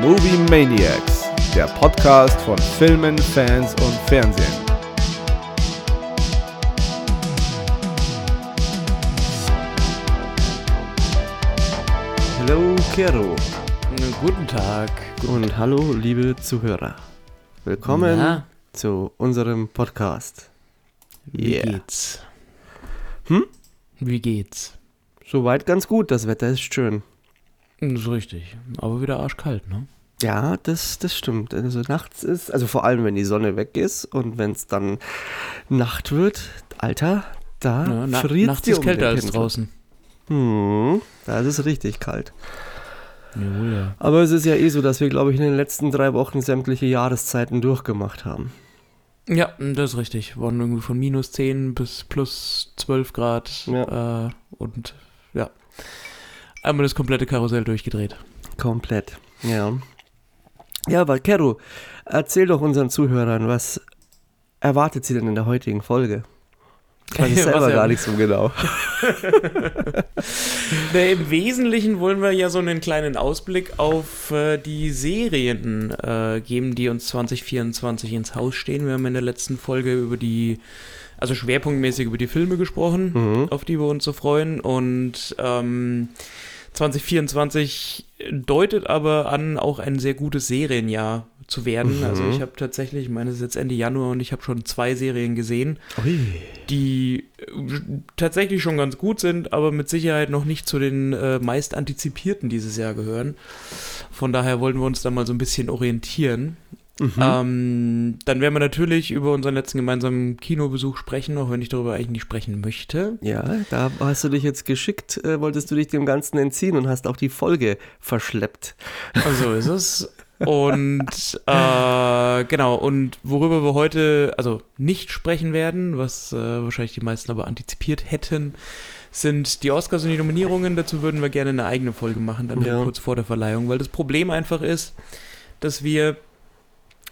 Movie Maniacs, der Podcast von Filmen, Fans und Fernsehen. Hallo Kero Guten Tag. und hallo liebe Zuhörer. Willkommen Na, zu unserem Podcast. wie Yeah. geht's? Hm? Wie geht's? Soweit ganz gut, das Wetter ist schön. Das ist richtig. Aber wieder arschkalt, ne? Ja, das, das stimmt. Also nachts ist, also vor allem wenn die Sonne weg ist und wenn es dann Nacht wird, Alter, da Ja, na, friert nachts ist um kälter als draußen. Hm, da ist es richtig kalt. Jawohl, ja. Aber es ist ja eh so, dass wir, glaube ich, in den letzten drei Wochen sämtliche Jahreszeiten durchgemacht haben. Ja, das ist richtig. Waren irgendwie von minus 10 bis plus 12 Grad. Ja. Äh, und ja. Einmal das komplette Karussell durchgedreht. Komplett, ja. Ja, aber Kero, erzähl doch unseren Zuhörern, was erwartet sie denn in der heutigen Folge? Ich es Was selber er- gar nicht so genau. Nee, Im Wesentlichen wollen wir ja so einen kleinen Ausblick auf äh, die Serien äh, geben, die uns 2024 ins Haus stehen. Wir haben in der letzten Folge über die, also schwerpunktmäßig über die Filme gesprochen, Mhm. auf die wir uns so freuen. Und ähm, 2024 deutet aber an, auch ein sehr gutes Serienjahr zu werden. Mhm. Also ich habe tatsächlich, ich meine, es ist jetzt Ende Januar und ich habe schon zwei Serien gesehen Ui. die äh, tatsächlich schon ganz gut sind, aber mit Sicherheit noch nicht zu den äh, meist antizipierten dieses Jahr gehören. Von daher wollten wir uns da mal so ein bisschen orientieren. Mhm. Ähm, dann werden wir natürlich über unseren letzten gemeinsamen Kinobesuch sprechen, auch wenn ich darüber eigentlich nicht sprechen möchte. Ja, da hast du dich jetzt geschickt, äh, wolltest du dich dem Ganzen entziehen und hast auch die Folge verschleppt. So ist es. Und äh, genau, und worüber wir heute also nicht sprechen werden, was äh, wahrscheinlich die meisten aber antizipiert hätten, sind die Oscars und die Nominierungen. Dazu würden wir gerne eine eigene Folge machen, dann Ja. kurz vor der Verleihung, weil das Problem einfach ist, dass wir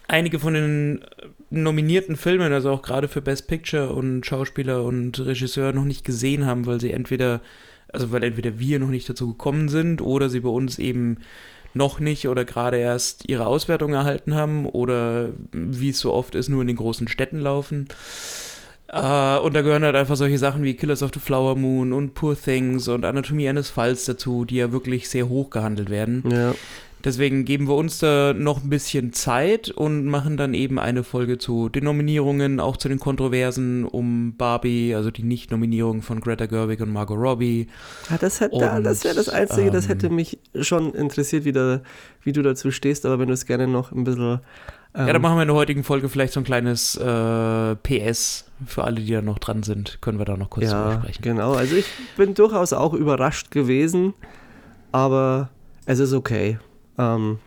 einige von den äh, nominierten Filmen, also auch gerade für Best Picture und Schauspieler und Regisseur noch nicht gesehen haben, weil sie entweder, also weil entweder wir noch nicht dazu gekommen sind oder sie bei uns eben noch nicht oder gerade erst ihre Auswertung erhalten haben oder wie es so oft ist, nur in den großen Städten laufen. Äh, und da gehören halt einfach solche Sachen wie Killers of the Flower Moon und Poor Things und Anatomie eines Falls dazu, die ja wirklich sehr hoch gehandelt werden. Ja. Deswegen geben wir uns da noch ein bisschen Zeit und machen dann eben eine Folge zu den Nominierungen, auch zu den Kontroversen um Barbie, also die Nicht-Nominierung von Greta Gerwig und Margot Robbie. Ah, das hätte, Und, das wäre das Einzige, das ähm, hätte mich schon interessiert, wie, da, wie du dazu stehst, aber wenn du es gerne noch ein bisschen. Ähm, Ja, dann machen wir in der heutigen Folge vielleicht so ein kleines äh, PS für alle, die da noch dran sind. Können wir da noch kurz drüber ja, sprechen. genau. Also ich bin durchaus auch überrascht gewesen, aber es ist okay. Ähm,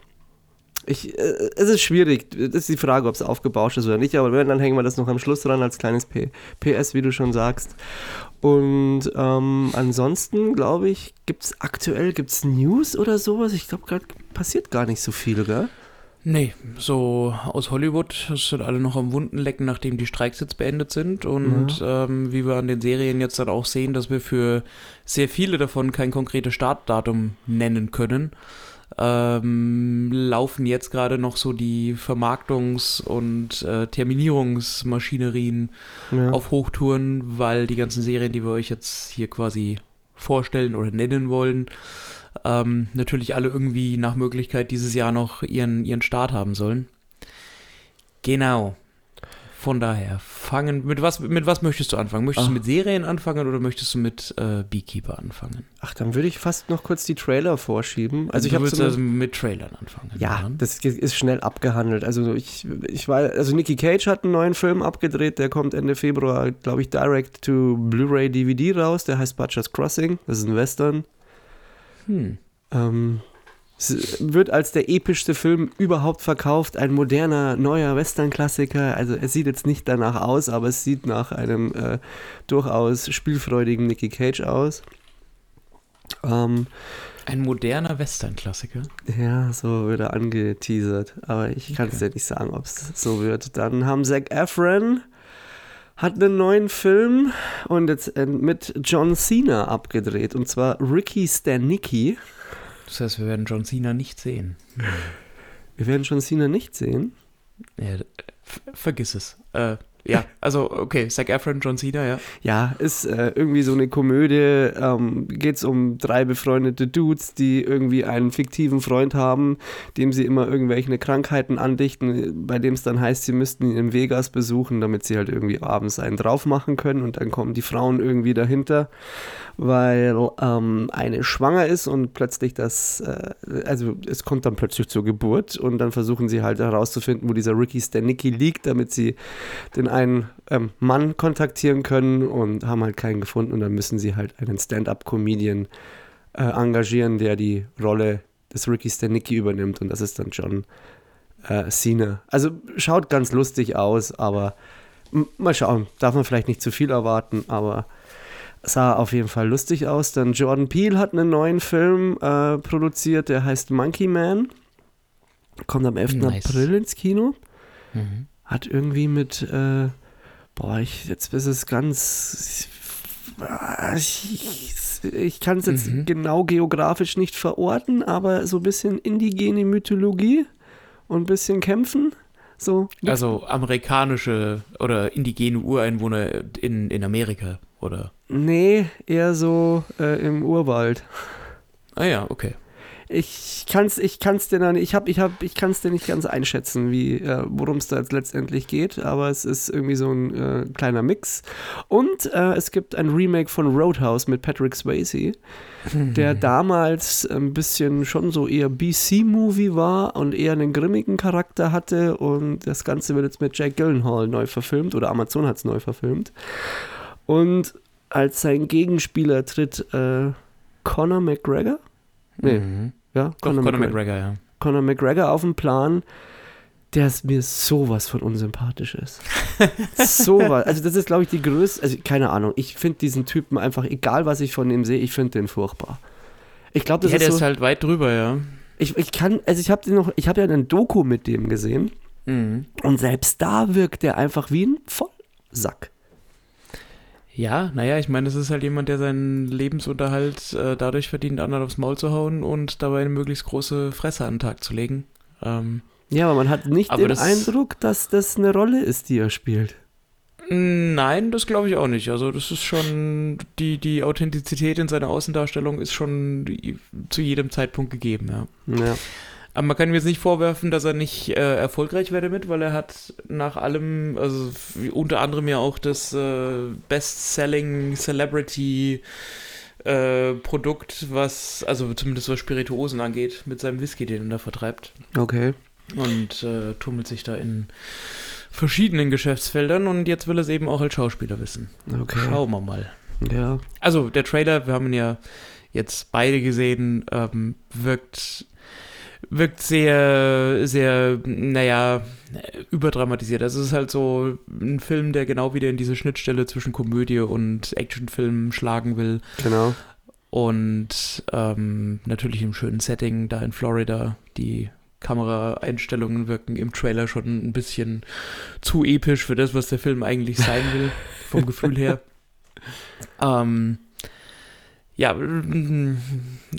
ich, äh, es ist schwierig. Das ist die Frage, ob es aufgebauscht ist oder nicht. Aber wenn, dann hängen wir das noch am Schluss dran als kleines P PS, wie du schon sagst. Und ähm, ansonsten, glaube ich, gibt es aktuell gibt's News oder sowas. Ich glaube, gerade passiert gar nicht so viel, gell? Nee, so aus Hollywood, das sind alle noch am Wunden lecken, nachdem die Streiks jetzt beendet sind. Und ähm, wie wir an den Serien jetzt dann auch sehen, dass wir für sehr viele davon kein konkretes Startdatum nennen können, ähm, laufen jetzt gerade noch so die Vermarktungs- und äh, Terminierungsmaschinerien Ja. auf Hochtouren, weil die ganzen Serien, die wir euch jetzt hier quasi vorstellen oder nennen wollen, ähm, natürlich alle irgendwie nach Möglichkeit dieses Jahr noch ihren, ihren Start haben sollen. Genau. Von daher, fangen, mit was, mit was möchtest du anfangen? Möchtest Ach. du mit Serien anfangen oder möchtest du mit äh, Beekeeper anfangen? Ach, dann würde ich fast noch kurz die Trailer vorschieben. Also ich habe willst so also mit Trailern anfangen. Ja, das ist schnell abgehandelt. Also ich, ich war, also Nicky Cage hat einen neuen Film abgedreht, der kommt Ende Februar, glaube ich, direct to Blu-ray DVD raus. Der heißt Butcher's Crossing. Das ist ein Western. Hm. Ähm, es wird als der epischste Film überhaupt verkauft. Ein moderner, neuer Western-Klassiker. Also es sieht jetzt nicht danach aus, aber es sieht nach einem äh, durchaus spielfreudigen Nicky Cage aus. Ähm, Ein moderner Western-Klassiker. Ja, so wird er angeteasert. Aber ich kann es Okay. ja nicht sagen, ob es so wird. Dann haben Zac Efron hat einen neuen Film und jetzt äh, mit John Cena abgedreht. Und zwar Ricky Stanicki. Das heißt, wir werden John Cena nicht sehen. Wir werden John Cena nicht sehen. Ja, vergiss es. Äh, ja, also okay, Zac Efron, John Cena, ja. Ja, ist äh, irgendwie so eine Komödie. Ähm, Geht es um drei befreundete Dudes, die irgendwie einen fiktiven Freund haben, dem sie immer irgendwelche Krankheiten andichten, bei dem es dann heißt, sie müssten ihn in Vegas besuchen, damit sie halt irgendwie abends einen drauf machen können und dann kommen die Frauen irgendwie dahinter, weil ähm, eine schwanger ist und plötzlich das, äh, also es kommt dann plötzlich zur Geburt und dann versuchen sie halt herauszufinden, wo dieser Ricky Stanicki liegt, damit sie den einen ähm, Mann kontaktieren können und haben halt keinen gefunden. Und dann müssen sie halt einen Stand-up-Comedian äh, engagieren, der die Rolle des Ricky Stanicki übernimmt. Und das ist dann John äh, Cena. Also schaut ganz lustig aus, aber mal schauen, darf man vielleicht nicht zu viel erwarten, aber sah auf jeden Fall lustig aus. Dann Jordan Peele hat einen neuen Film äh, produziert, der heißt Monkey Man. Kommt am 11. Nice. April ins Kino. Mhm. Hat irgendwie mit, äh, boah, ich, jetzt ist es ganz, ich, ich kann es jetzt Mhm. genau geografisch nicht verorten, aber so ein bisschen indigene Mythologie und ein bisschen Kämpfen. So, Also amerikanische oder indigene Ureinwohner in, in Amerika, oder? Nee, eher so äh, im Urwald. Ah ja, okay. Ich kann's, ich kann's dir nicht, ich hab, ich hab, ich kann's dir nicht ganz einschätzen, wie, äh, worum es da jetzt letztendlich geht, aber es ist irgendwie so ein äh, kleiner Mix. Und äh, es gibt ein Remake von Roadhouse mit Patrick Swayze, der damals ein bisschen schon so eher BC-Movie war und eher einen grimmigen Charakter hatte und das Ganze wird jetzt mit Jack Gyllenhaal neu verfilmt oder Amazon hat es neu verfilmt. Und als sein Gegenspieler tritt äh, Conor McGregor. Nee, Mhm. ja, Doch, Conor, McGregor. McGregor, ja. Conor McGregor auf dem Plan, der ist mir sowas von unsympathisch ist. sowas. Also das ist, glaube ich, die größte, also keine Ahnung, ich finde diesen Typen einfach, egal was ich von ihm sehe, ich finde den furchtbar. Ich glaube, das Ja, der ist ist so, halt weit drüber, ja. ich, ich kann, also ich habe noch, ich habe ja einen Doku mit dem gesehen Mhm. und selbst da wirkt der einfach wie ein Vollsack. Ja, naja, ich meine, das ist halt jemand, der seinen Lebensunterhalt äh, dadurch verdient, anderen aufs Maul zu hauen und dabei eine möglichst große Fresse an den Tag zu legen. Ähm, Ja, aber man hat nicht den das- Eindruck, dass das eine Rolle ist, die er spielt. Nein, das glaube ich auch nicht. Also das ist schon, die, die Authentizität in seiner Außendarstellung ist schon zu jedem Zeitpunkt gegeben, ja. Ja. Aber man kann ihm jetzt nicht vorwerfen, dass er nicht äh, erfolgreich wäre damit, weil er hat nach allem, also unter anderem ja auch das äh, Best-Selling Celebrity äh, Produkt, was, also zumindest was Spirituosen angeht, mit seinem Whisky, den er da vertreibt. Okay. Und äh, tummelt sich da in verschiedenen Geschäftsfeldern und jetzt will er es eben auch als Schauspieler wissen. Okay. Schauen wir mal. Ja. Also der Trailer, wir haben ihn ja jetzt beide gesehen, ähm, wirkt, wirkt sehr, sehr, naja, überdramatisiert. Also es ist halt so ein Film, der genau wieder in diese Schnittstelle zwischen Komödie und Actionfilm schlagen will. Genau. Und ähm, natürlich im schönen Setting da in Florida. Die Kameraeinstellungen wirken im Trailer schon ein bisschen zu episch für das, was der Film eigentlich sein will, vom Gefühl her. Ähm, ja,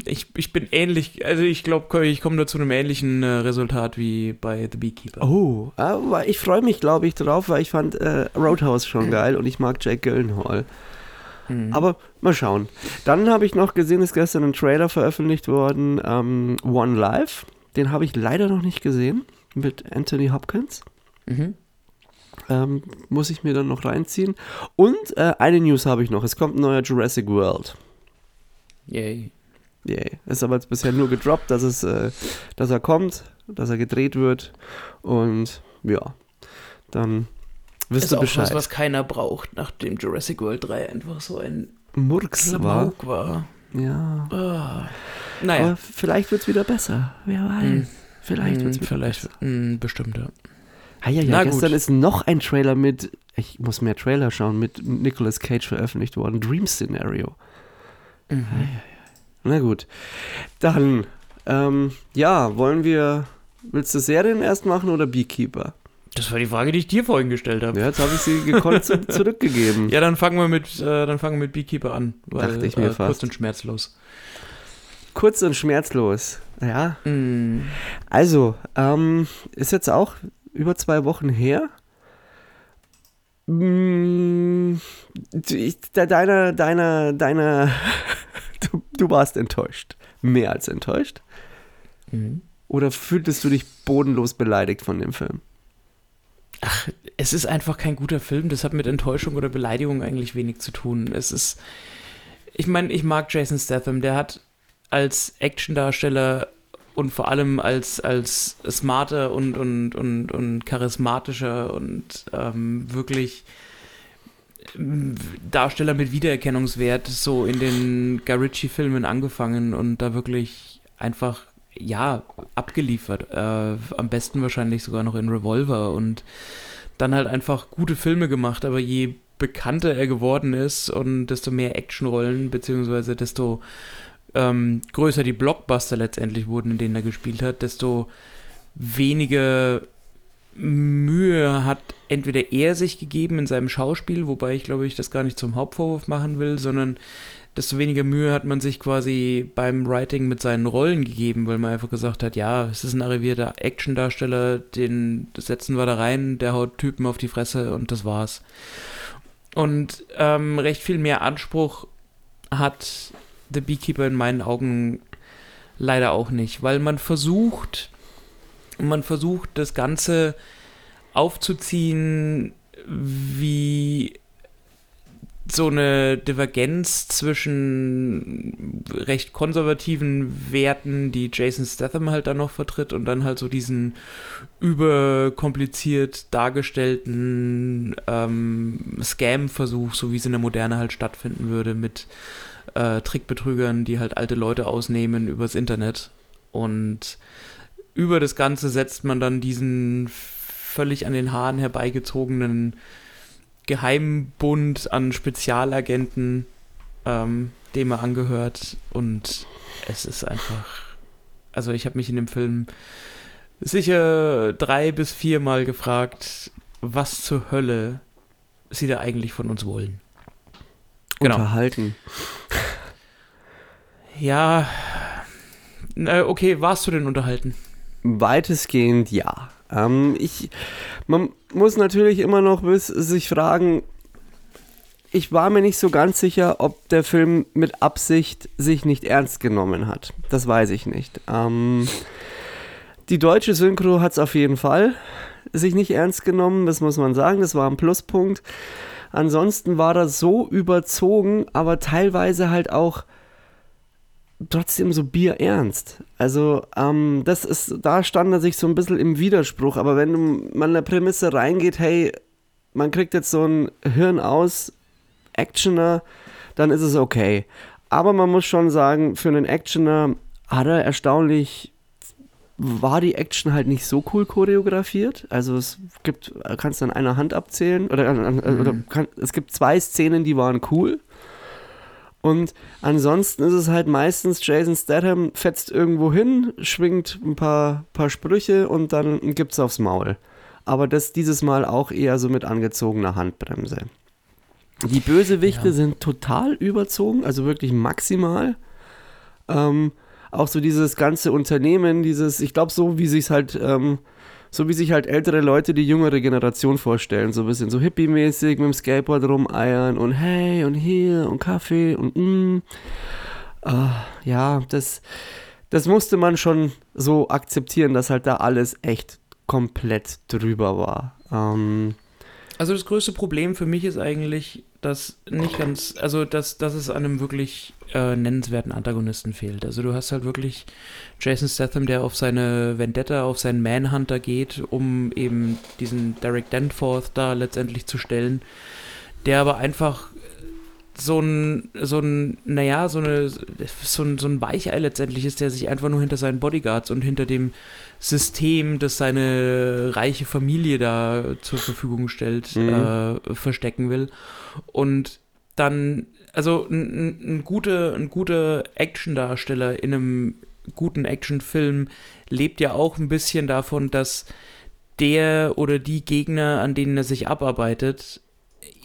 ich, ich bin ähnlich, also ich glaube, ich komme da zu einem ähnlichen äh, Resultat wie bei The Beekeeper. Oh, aber ich freue mich, glaube ich, drauf, weil ich fand äh, Roadhouse schon geil und ich mag Jack Gyllenhaal. Mhm. Aber mal schauen. Dann habe ich noch gesehen, ist gestern ein Trailer veröffentlicht worden, ähm, One Life. Den habe ich leider noch nicht gesehen mit Anthony Hopkins. Mhm. Ähm, muss ich mir dann noch reinziehen. Und äh, eine News habe ich noch. Es kommt ein neuer Jurassic World. Yay. Yay. Ist aber jetzt bisher nur gedroppt, dass, es, äh, dass er kommt, dass er gedreht wird. Und ja, dann wirst Ist du auch Bescheid. was, was keiner braucht, nachdem Jurassic World 3 einfach so ein Murks war. War. Ja. Aber Naja, vielleicht wird es wieder besser. Wer weiß. Hm. Vielleicht wird es Hm, wieder vielleicht, besser. hm, bestimmt, ja. Ah, ja, ja, Na gestern gut. ist noch ein Trailer mit, ich muss mehr Trailer schauen, mit Nicolas Cage veröffentlicht worden. Dream Scenario. Mhm. Na gut. Dann, ähm, ja, wollen wir, willst du Serien erst machen oder Beekeeper? Das war die Frage, die ich dir vorhin gestellt habe. Ja, jetzt habe ich sie gekonnt zu, zurückgegeben. Ja, dann fangen wir mit, äh, dann fangen wir mit Beekeeper an. Weil, Dachte ich mir äh, fast. Kurz und schmerzlos. Kurz und schmerzlos. Ja. Mm. Also, ähm, ist jetzt auch über zwei Wochen her. Mm, deiner, deiner, deiner, du, du warst enttäuscht. Mehr als enttäuscht. Mhm. Oder fühltest du dich bodenlos beleidigt von dem Film? Es ist einfach kein guter Film. Das hat mit Enttäuschung oder Beleidigung eigentlich wenig zu tun. Es ist. Ich meine, ich mag Jason Statham. Der hat als Actiondarsteller und vor allem als, als smarter und, und, und, und charismatischer und ähm, wirklich ähm, Darsteller mit Wiedererkennungswert so in den Guy-Ritchie-Filmen angefangen und da wirklich einfach, ja, abgeliefert. Äh, am besten wahrscheinlich sogar noch in Revolver und dann halt einfach gute Filme gemacht, aber je bekannter er geworden ist und desto mehr Actionrollen, beziehungsweise desto ähm, größer die Blockbuster letztendlich wurden, in denen er gespielt hat, desto weniger Mühe hat entweder er sich gegeben in seinem Schauspiel, wobei ich glaube ich das gar nicht zum Hauptvorwurf machen will, sondern desto weniger Mühe hat man sich quasi beim Writing mit seinen Rollen gegeben, weil man einfach gesagt hat, ja, es ist ein arrivierter Actiondarsteller, den setzen wir da rein, der haut Typen auf die Fresse und das war's. Und ähm, recht viel mehr Anspruch hat The Beekeeper in meinen Augen leider auch nicht, weil man versucht, man versucht das Ganze aufzuziehen wie so eine Divergenz zwischen recht konservativen Werten, die Jason Statham halt dann noch vertritt und dann halt so diesen überkompliziert dargestellten ähm, Scam-Versuch, so wie es in der Moderne halt stattfinden würde, mit äh, Trickbetrügern, die halt alte Leute ausnehmen übers Internet. Und über das Ganze setzt man dann diesen völlig an den Haaren herbeigezogenen Geheimbund an Spezialagenten, ähm, dem er angehört. Und es ist einfach. Also, ich habe mich in dem Film sicher drei bis viermal gefragt, was zur Hölle sie da eigentlich von uns wollen. Genau. Unterhalten. Ja. Na, okay, warst du denn unterhalten? Weitestgehend ja. Ähm, ich, man muss natürlich immer noch bis, sich fragen, ich war mir nicht so ganz sicher, ob der Film mit Absicht sich nicht ernst genommen hat. Das weiß ich nicht. Ähm, die deutsche Synchro hat es auf jeden Fall sich nicht ernst genommen, das muss man sagen, das war ein Pluspunkt. Ansonsten war das so überzogen, aber teilweise halt auch trotzdem so bierernst. Also, ähm, das ist, da stand er sich so ein bisschen im Widerspruch, aber wenn man in der Prämisse reingeht, hey, man kriegt jetzt so ein Hirn aus Actioner, dann ist es okay. Aber man muss schon sagen, für einen Actioner hat er erstaunlich war die Action halt nicht so cool choreografiert. Also es gibt, kannst du an einer Hand abzählen oder, äh, oder kann, es gibt zwei Szenen, die waren cool. Und ansonsten ist es halt meistens Jason Statham fetzt irgendwo hin, schwingt ein paar, paar Sprüche und dann gibt's aufs Maul. Aber das dieses Mal auch eher so mit angezogener Handbremse. Die Bösewichte Ja. sind total überzogen, also wirklich maximal. Ähm, auch so dieses ganze Unternehmen, dieses, ich glaube, so wie sich halt, ähm, so wie sich halt ältere Leute die jüngere Generation vorstellen, so ein bisschen so hippie-mäßig mit dem Skateboard rumeiern und hey und hier und Kaffee und mm. Ah, ja, das, das musste man schon so akzeptieren, dass halt da alles echt komplett drüber war. Ähm, Also das größte Problem für mich ist eigentlich, dass nicht ganz, also dass, dass es einem wirklich äh, nennenswerten Antagonisten fehlt. Also du hast halt wirklich Jason Statham, der auf seine Vendetta, auf seinen Manhunter geht, um eben diesen Derek Danforth da letztendlich zu stellen, der aber einfach so ein, so ein, naja, so eine, so ein, so ein Weichei letztendlich ist, der sich einfach nur hinter seinen Bodyguards und hinter dem System, das seine reiche Familie da zur Verfügung stellt, Mhm. äh, verstecken will. Und dann, also ein, ein, guter, ein guter Actiondarsteller in einem guten Actionfilm lebt ja auch ein bisschen davon, dass der oder die Gegner, an denen er sich abarbeitet,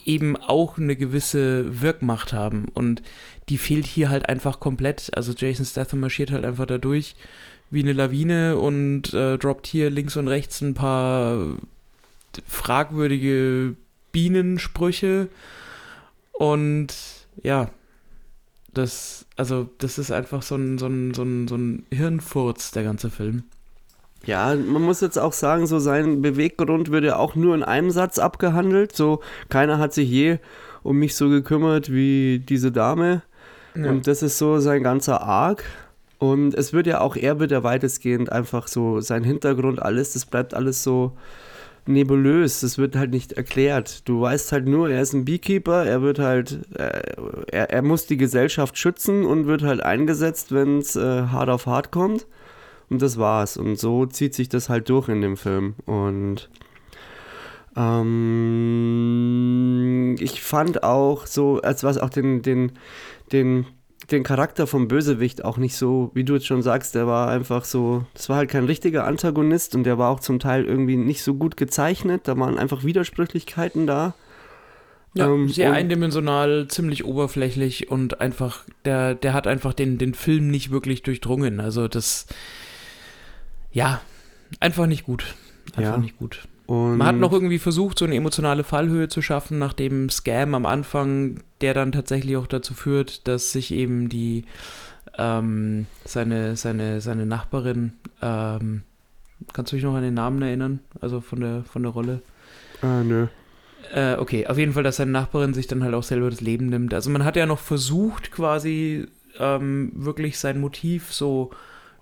eben auch eine gewisse Wirkmacht haben. Und die fehlt hier halt einfach komplett. Also Jason Statham marschiert halt einfach dadurch, wie eine Lawine und äh, droppt hier links und rechts ein paar fragwürdige Bienensprüche. Und ja, das, also, das ist einfach so ein, so ein, so ein, so ein Hirnfurz, der ganze Film. Ja, man muss jetzt auch sagen, so sein Beweggrund wird ja auch nur in einem Satz abgehandelt. So, keiner hat sich je um mich so gekümmert wie diese Dame. Ja. Und das ist so sein ganzer Arc. Und es wird ja auch, er wird ja weitestgehend einfach so, sein Hintergrund, alles, das bleibt alles so nebulös. Das wird halt nicht erklärt. Du weißt halt nur, er ist ein Beekeeper, er wird halt, äh, er, er muss die Gesellschaft schützen und wird halt eingesetzt, wenn es äh, hart auf hart kommt. Und das war's. Und so zieht sich das halt durch in dem Film. Und ähm, ich fand auch so, als was auch den, den, den, den Charakter vom Bösewicht auch nicht so, wie du jetzt schon sagst, der war einfach so, das war halt kein richtiger Antagonist und der war auch zum Teil irgendwie nicht so gut gezeichnet. Da waren einfach Widersprüchlichkeiten da. Ja, ähm, sehr eindimensional, ziemlich oberflächlich und einfach, der, der hat einfach den, den Film nicht wirklich durchdrungen. Also das, ja, einfach nicht gut. Einfach ja. nicht gut. Und Man hat noch irgendwie versucht, so eine emotionale Fallhöhe zu schaffen, nach dem Scam am Anfang, der dann tatsächlich auch dazu führt, dass sich eben die ähm, seine, seine, seine Nachbarin, ähm, kannst du dich noch an den Namen erinnern? Also von der, von der Rolle? Ah, nö. Äh, okay, auf jeden Fall, dass seine Nachbarin sich dann halt auch selber das Leben nimmt. Also man hat ja noch versucht, quasi ähm, wirklich sein Motiv so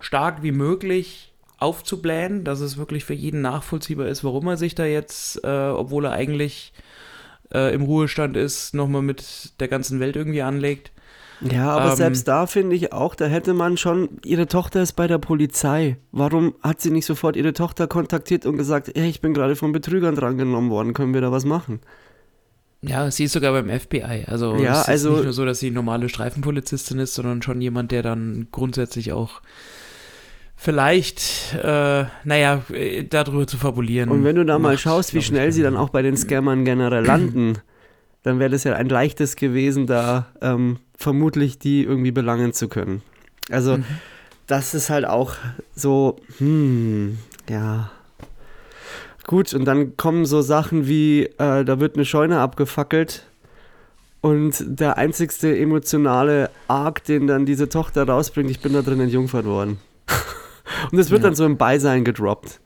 stark wie möglich aufzublähen, dass es wirklich für jeden nachvollziehbar ist, warum er sich da jetzt, äh, obwohl er eigentlich äh, im Ruhestand ist, nochmal mit der ganzen Welt irgendwie anlegt. Ja, aber ähm, selbst da finde ich auch, da hätte man schon, ihre Tochter ist bei der Polizei. Warum hat sie nicht sofort ihre Tochter kontaktiert und gesagt, hey, ich bin gerade von Betrügern drangenommen worden, können wir da was machen? Ja, sie ist sogar beim FBI. Also ja, es ist also, nicht nur so, dass sie normale Streifenpolizistin ist, sondern schon jemand, der dann grundsätzlich auch vielleicht, äh, naja, darüber zu fabulieren. Und wenn du da mal schaust, wie schnell sie dann auch bei den Scammern generell landen, dann wäre das ja ein leichtes gewesen, da ähm, vermutlich die irgendwie belangen zu können. Also, mhm. das ist halt auch so, hm, ja. Gut, und dann kommen so Sachen wie, äh, da wird eine Scheune abgefackelt und der einzigste emotionale Arc, den dann diese Tochter rausbringt, ich bin da drin entjungfert worden. Und es wird ja. dann so im Beisein gedroppt.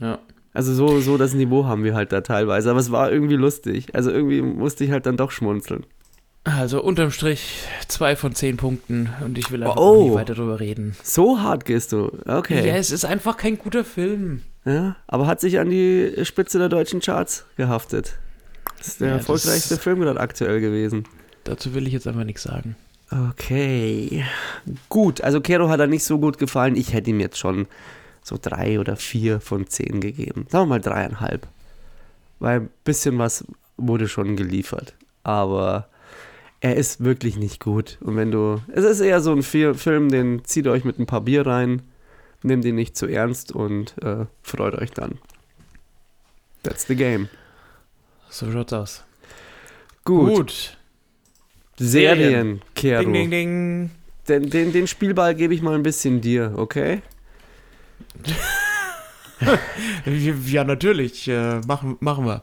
Ja. Also so, so das Niveau haben wir halt da teilweise. Aber es war irgendwie lustig. Also irgendwie musste ich halt dann doch schmunzeln. Also unterm Strich zwei von zehn Punkten und ich will einfach oh, nie weiter drüber reden. So hart gehst du. Okay. Ja, es ist einfach kein guter Film. Ja, aber hat sich an die Spitze der deutschen Charts gehaftet. Das ist der ja, erfolgreichste Film gerade aktuell gewesen. Dazu will ich jetzt einfach nichts sagen. Okay. Gut, also Kero hat er nicht so gut gefallen. Ich hätte ihm jetzt schon so drei oder vier von zehn gegeben. Sagen wir mal dreieinhalb. Weil ein bisschen was wurde schon geliefert. Aber er ist wirklich nicht gut. Und wenn du. Es ist eher so ein Film, den zieht euch mit ein paar Bier rein, nehmt ihn nicht zu ernst und äh, freut euch dann. That's the game. So schaut's aus. Gut. Gut. Serien, Kero. Ding, ding, ding. Den, den, den Spielball gebe ich mal ein bisschen dir, okay? ja, natürlich. Äh, machen, machen wir.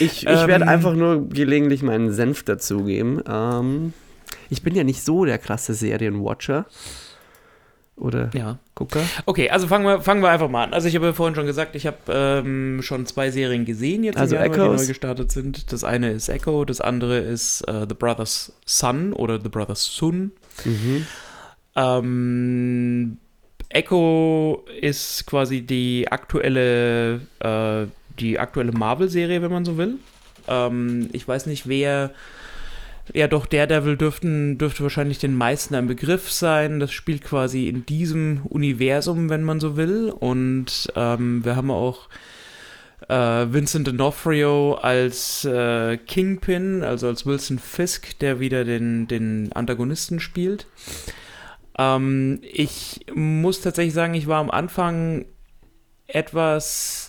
Ich, ich ähm, werde einfach nur gelegentlich meinen Senf dazugeben. Ähm, ich bin ja nicht so der krasse Serienwatcher. Oder ja. Gucker? Okay, also fangen wir, fangen wir einfach mal an. Also ich habe ja vorhin schon gesagt, ich habe ähm, schon zwei Serien gesehen, jetzt also Januar, die neu gestartet sind. Das eine ist Echo, das andere ist uh, The Brothers Sun oder The Brothers Sun. Mhm. Ähm, Echo ist quasi die aktuelle, äh, die aktuelle Marvel-Serie, wenn man so will. Ähm, ich weiß nicht, wer ja, doch, Daredevil dürften, dürfte wahrscheinlich den meisten ein Begriff sein. Das spielt quasi in diesem Universum, wenn man so will. Und ähm, wir haben auch äh, Vincent D'Onofrio als äh, Kingpin, also als Wilson Fisk, der wieder den, den Antagonisten spielt. Ähm, ich muss tatsächlich sagen, ich war am Anfang etwas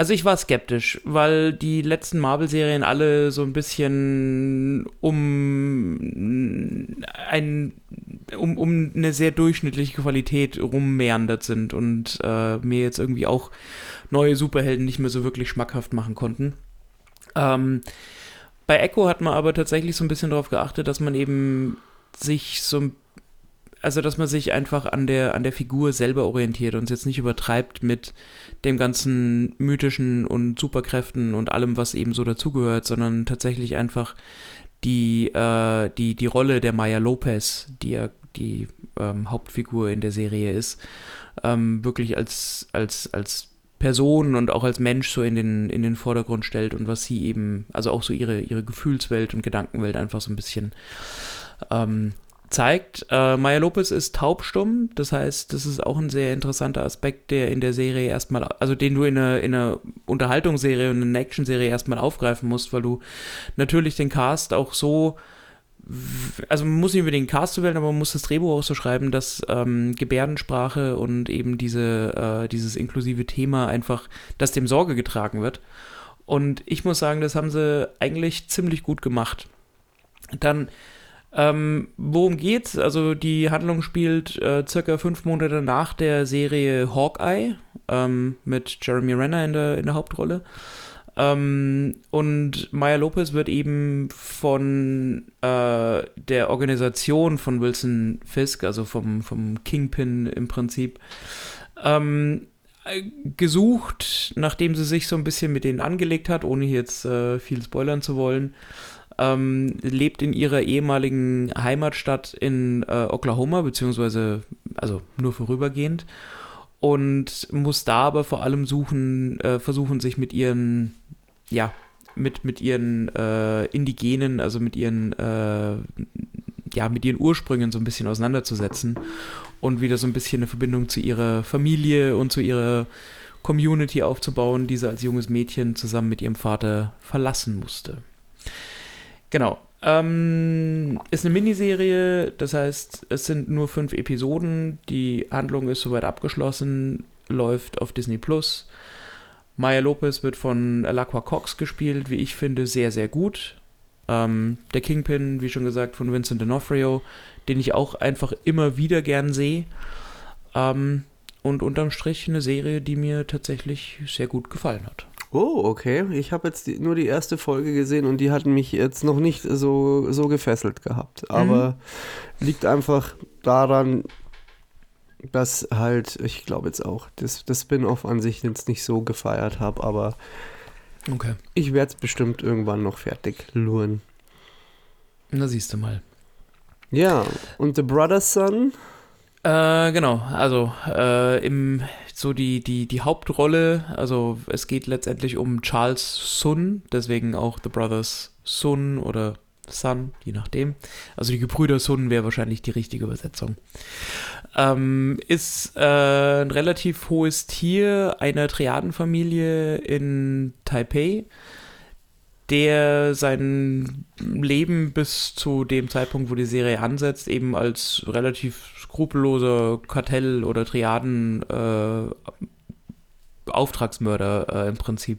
Also ich war skeptisch, weil die letzten Marvel-Serien alle so ein bisschen um ein um, um eine sehr durchschnittliche Qualität rummeandert sind und äh, mir jetzt irgendwie auch neue Superhelden nicht mehr so wirklich schmackhaft machen konnten. Ähm, bei Echo hat man aber tatsächlich so ein bisschen darauf geachtet, dass man eben sich so ein also dass man sich einfach an der, an der Figur selber orientiert und es jetzt nicht übertreibt mit dem ganzen mythischen und Superkräften und allem, was eben so dazugehört, sondern tatsächlich einfach die, äh, die, die Rolle der Maya Lopez, die ja die ähm, Hauptfigur in der Serie ist, ähm, wirklich als, als, als Person und auch als Mensch so in den, in den Vordergrund stellt und was sie eben, also auch so ihre, ihre Gefühlswelt und Gedankenwelt einfach so ein bisschen ähm, zeigt. Äh, Maya Lopez ist taubstumm, das heißt, das ist auch ein sehr interessanter Aspekt, der in der Serie erstmal, also den du in einer, in einer Unterhaltungsserie und in einer Actionserie erstmal aufgreifen musst, weil du natürlich den Cast auch so also man muss nicht über den Cast wählen, aber man muss das Drehbuch auch so schreiben, dass ähm, Gebärdensprache und eben diese, äh, dieses inklusive Thema einfach, dass dem Sorge getragen wird. Und ich muss sagen, das haben sie eigentlich ziemlich gut gemacht. Dann ähm, worum geht's? Also die Handlung spielt äh, circa fünf Monate nach der Serie Hawkeye ähm, mit Jeremy Renner in der, in der Hauptrolle. Ähm, und Maya Lopez wird eben von äh, der Organisation von Wilson Fisk, also vom, vom Kingpin im Prinzip, ähm, gesucht, nachdem sie sich so ein bisschen mit denen angelegt hat, ohne jetzt äh, viel spoilern zu wollen ähm, lebt in ihrer ehemaligen Heimatstadt in äh, Oklahoma, beziehungsweise also nur vorübergehend und muss da aber vor allem suchen, äh, versuchen, sich mit ihren, ja, mit, mit ihren äh, Indigenen, also mit ihren, äh, ja, mit ihren Ursprüngen so ein bisschen auseinanderzusetzen und wieder so ein bisschen eine Verbindung zu ihrer Familie und zu ihrer Community aufzubauen, die sie als junges Mädchen zusammen mit ihrem Vater verlassen musste. Genau. Ähm, ist eine Miniserie, das heißt, es sind nur fünf Episoden. Die Handlung ist soweit abgeschlossen, läuft auf Disney Plus. Maya Lopez wird von Alaqua Cox gespielt, wie ich finde, sehr, sehr gut. Ähm, der Kingpin, wie schon gesagt, von Vincent D'Onofrio, den ich auch einfach immer wieder gern sehe. Ähm, und unterm Strich eine Serie, die mir tatsächlich sehr gut gefallen hat. Oh, okay. Ich habe jetzt die, nur die erste Folge gesehen und die hat mich jetzt noch nicht so, so gefesselt gehabt. Aber mhm. liegt einfach daran, dass halt, ich glaube jetzt auch, das, das Spin-off an sich jetzt nicht so gefeiert habe, aber okay. ich werde es bestimmt irgendwann noch fertig luren. Na, siehst du mal. Ja, und The Brother's Son? Äh, genau, also äh, im so die, die, die Hauptrolle, also es geht letztendlich um Charles Sun, deswegen auch The Brothers Sun oder Sun, je nachdem. Also die Gebrüder Sun wäre wahrscheinlich die richtige Übersetzung. Ähm, ist äh, ein relativ hohes Tier einer Triadenfamilie in Taipei, der sein Leben bis zu dem Zeitpunkt, wo die Serie ansetzt, eben als relativ skrupelloser Kartell- oder Triaden äh, äh, im Prinzip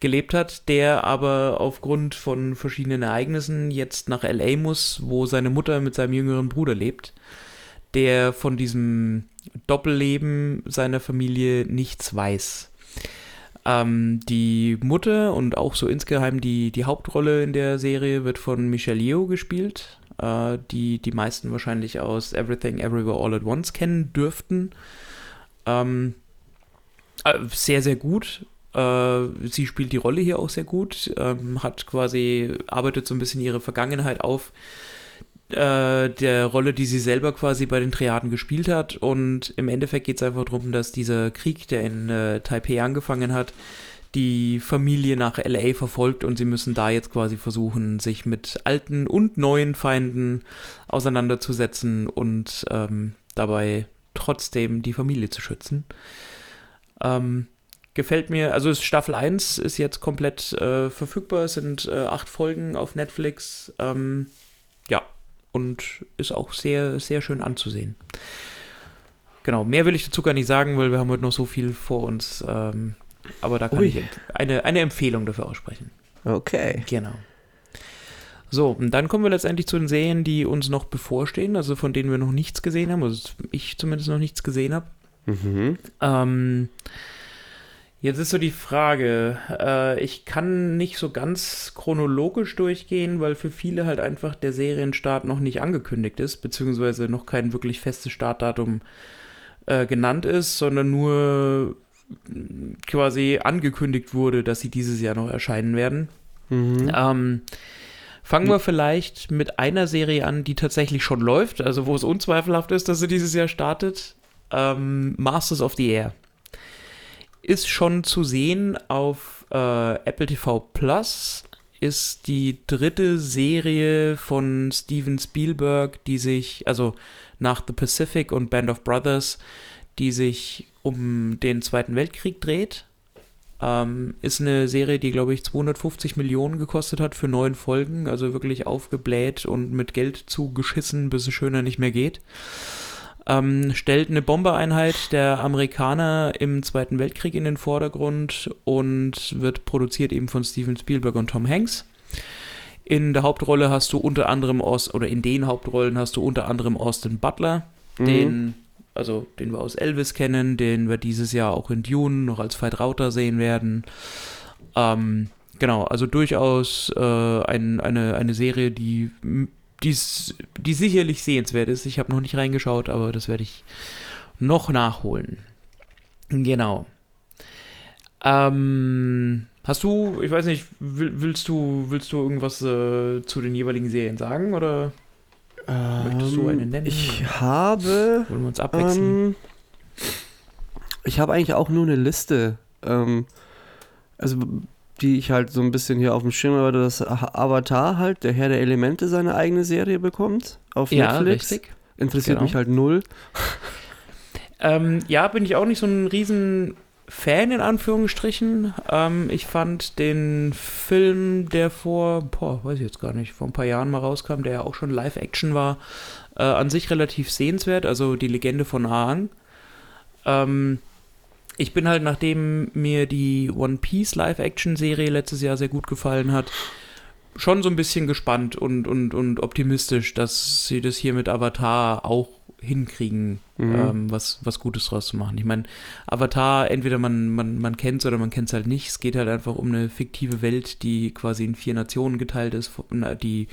gelebt hat, der aber aufgrund von verschiedenen Ereignissen jetzt nach LA muss, wo seine Mutter mit seinem jüngeren Bruder lebt, der von diesem Doppelleben seiner Familie nichts weiß. Ähm, die Mutter und auch so insgeheim die, die Hauptrolle in der Serie wird von Michelle Yeoh gespielt, äh, die die meisten wahrscheinlich aus Everything Everywhere All at Once kennen dürften. Ähm, äh, sehr, sehr gut. Äh, sie spielt die Rolle hier auch sehr gut, ähm, hat quasi, arbeitet so ein bisschen ihre Vergangenheit auf äh, der Rolle, die sie selber quasi bei den Triaden gespielt hat. Und im Endeffekt geht es einfach darum, dass dieser Krieg, der in äh, Taipei angefangen hat, die Familie nach LA verfolgt und sie müssen da jetzt quasi versuchen, sich mit alten und neuen Feinden auseinanderzusetzen und ähm, dabei trotzdem die Familie zu schützen. Ähm, gefällt mir, also Staffel 1 ist jetzt komplett äh, verfügbar, es sind äh, acht Folgen auf Netflix. Ähm, ja, und ist auch sehr, sehr schön anzusehen. Genau, mehr will ich dazu gar nicht sagen, weil wir haben heute noch so viel vor uns. Ähm, Aber da kann Ui. ich eine, eine Empfehlung dafür aussprechen. Okay. Genau. So, und dann kommen wir letztendlich zu den Serien, die uns noch bevorstehen, also von denen wir noch nichts gesehen haben, also ich zumindest noch nichts gesehen habe. Mhm. Ähm, jetzt ist so die Frage, äh, ich kann nicht so ganz chronologisch durchgehen, weil für viele halt einfach der Serienstart noch nicht angekündigt ist, beziehungsweise noch kein wirklich festes Startdatum äh, genannt ist, sondern nur quasi angekündigt wurde, dass sie dieses Jahr noch erscheinen werden. Mhm. Ähm, fangen wir vielleicht mit einer Serie an, die tatsächlich schon läuft, also wo es unzweifelhaft ist, dass sie dieses Jahr startet. Ähm, Masters of the Air. Ist schon zu sehen auf äh, Apple TV Plus. Ist die dritte Serie von Steven Spielberg, die sich, also nach The Pacific und Band of Brothers, die sich um den Zweiten Weltkrieg dreht. Ähm, ist eine Serie, die, glaube ich, 250 Millionen gekostet hat für neun Folgen. Also wirklich aufgebläht und mit Geld zugeschissen, bis es schöner nicht mehr geht. Ähm, stellt eine Bombereinheit der Amerikaner im Zweiten Weltkrieg in den Vordergrund und wird produziert eben von Steven Spielberg und Tom Hanks. In der Hauptrolle hast du unter anderem Aus oder in den Hauptrollen hast du unter anderem Austin Butler, Mhm. den also den wir aus Elvis kennen, den wir dieses Jahr auch in Dune noch als Veit Rauter sehen werden. Ähm, genau, also durchaus äh, ein, eine, eine Serie, die, die's- die sicherlich sehenswert ist. Ich habe noch nicht reingeschaut, aber das werde ich noch nachholen. Genau. Ähm, hast du, ich weiß nicht, will, willst du, willst du irgendwas äh, zu den jeweiligen Serien sagen oder Möchtest du eine nennen? Ich habe. wollen wir uns abwechseln? Ähm, ich habe eigentlich auch nur eine Liste. Ähm, also, die ich halt so ein bisschen hier auf dem Schirm habe, dass Avatar halt, der Herr der Elemente, seine eigene Serie bekommt. Auf ja, Netflix. richtig. Interessiert Genau. mich halt null. Ähm, ja, bin ich auch nicht so ein riesen Fan in Anführungsstrichen. Ähm, ich fand den Film, der vor, boah, weiß ich jetzt gar nicht, vor ein paar Jahren mal rauskam, der ja auch schon Live-Action war, äh, an sich relativ sehenswert, also die Legende von Aang. Ähm, ich bin halt, nachdem mir die One Piece Live-Action-Serie letztes Jahr sehr gut gefallen hat, schon so ein bisschen gespannt und, und, und optimistisch, dass sie das hier mit Avatar auch hinkriegen, Mhm. ähm, was, was Gutes draus zu machen. Ich meine, Avatar, entweder man, man, man kennt es oder man kennt es halt nicht. Es geht halt einfach um eine fiktive Welt, die quasi in vier Nationen geteilt ist, die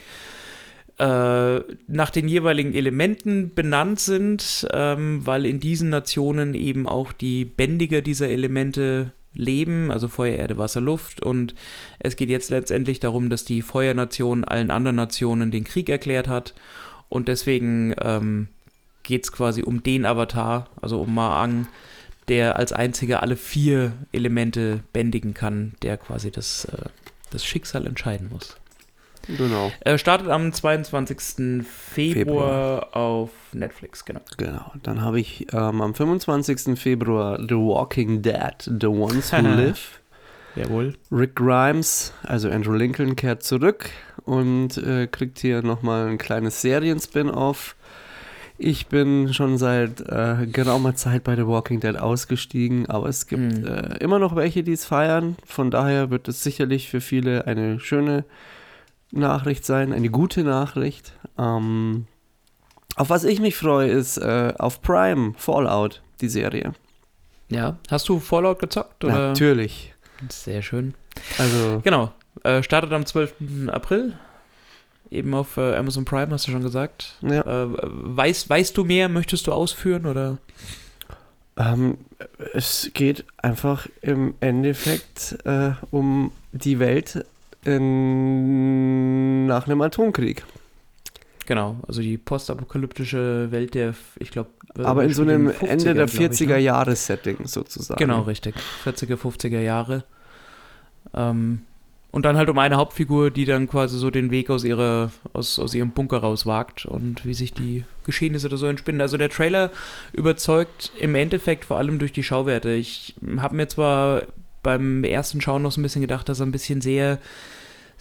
äh, nach den jeweiligen Elementen benannt sind, ähm, weil in diesen Nationen eben auch die Bändiger dieser Elemente leben, also Feuer, Erde, Wasser, Luft. Und es geht jetzt letztendlich darum, dass die Feuernation allen anderen Nationen den Krieg erklärt hat. Und deswegen ähm, geht es quasi um den Avatar, also um Maang, der als einziger alle vier Elemente bändigen kann, der quasi das, äh, das Schicksal entscheiden muss. Genau. Er startet am 22. Februar, auf Netflix, genau. Genau. Dann habe ich ähm, am 25. Februar The Walking Dead, The Ones Who Live. Jawohl. Rick Grimes, also Andrew Lincoln, kehrt zurück und äh, kriegt hier nochmal ein kleines Serien-Spin-Off. Ich bin schon seit äh, geraumer Zeit bei The Walking Dead ausgestiegen, aber es gibt Mhm. äh, immer noch welche, die es feiern. Von daher wird es sicherlich für viele eine schöne Nachricht sein, eine gute Nachricht. Ähm, auf was ich mich freue, ist äh, auf Prime Fallout, die Serie. Ja. Hast du Fallout gezockt? Oder? Natürlich. Sehr schön. Also, Genau. Äh, startet am 12. April. Eben auf äh, Amazon Prime, hast du schon gesagt. ja. Äh, weißt, weißt du mehr? Möchtest du ausführen? Oder? Ähm, es geht einfach im Endeffekt äh, um die Welt in, nach einem Atomkrieg. Genau, also die postapokalyptische Welt der, ich glaube. Aber in so einem Ende der 40er Jahre Setting sozusagen. Genau, richtig. 40er, 50er Jahre. Ähm, und dann halt um eine Hauptfigur, die dann quasi so den Weg aus ihrer, aus, aus ihrem Bunker rauswagt und wie sich die Geschehnisse da so entspinnen. Also der Trailer überzeugt im Endeffekt vor allem durch die Schauwerte. Ich habe mir zwar beim ersten Schauen noch so ein bisschen gedacht, dass er ein bisschen sehr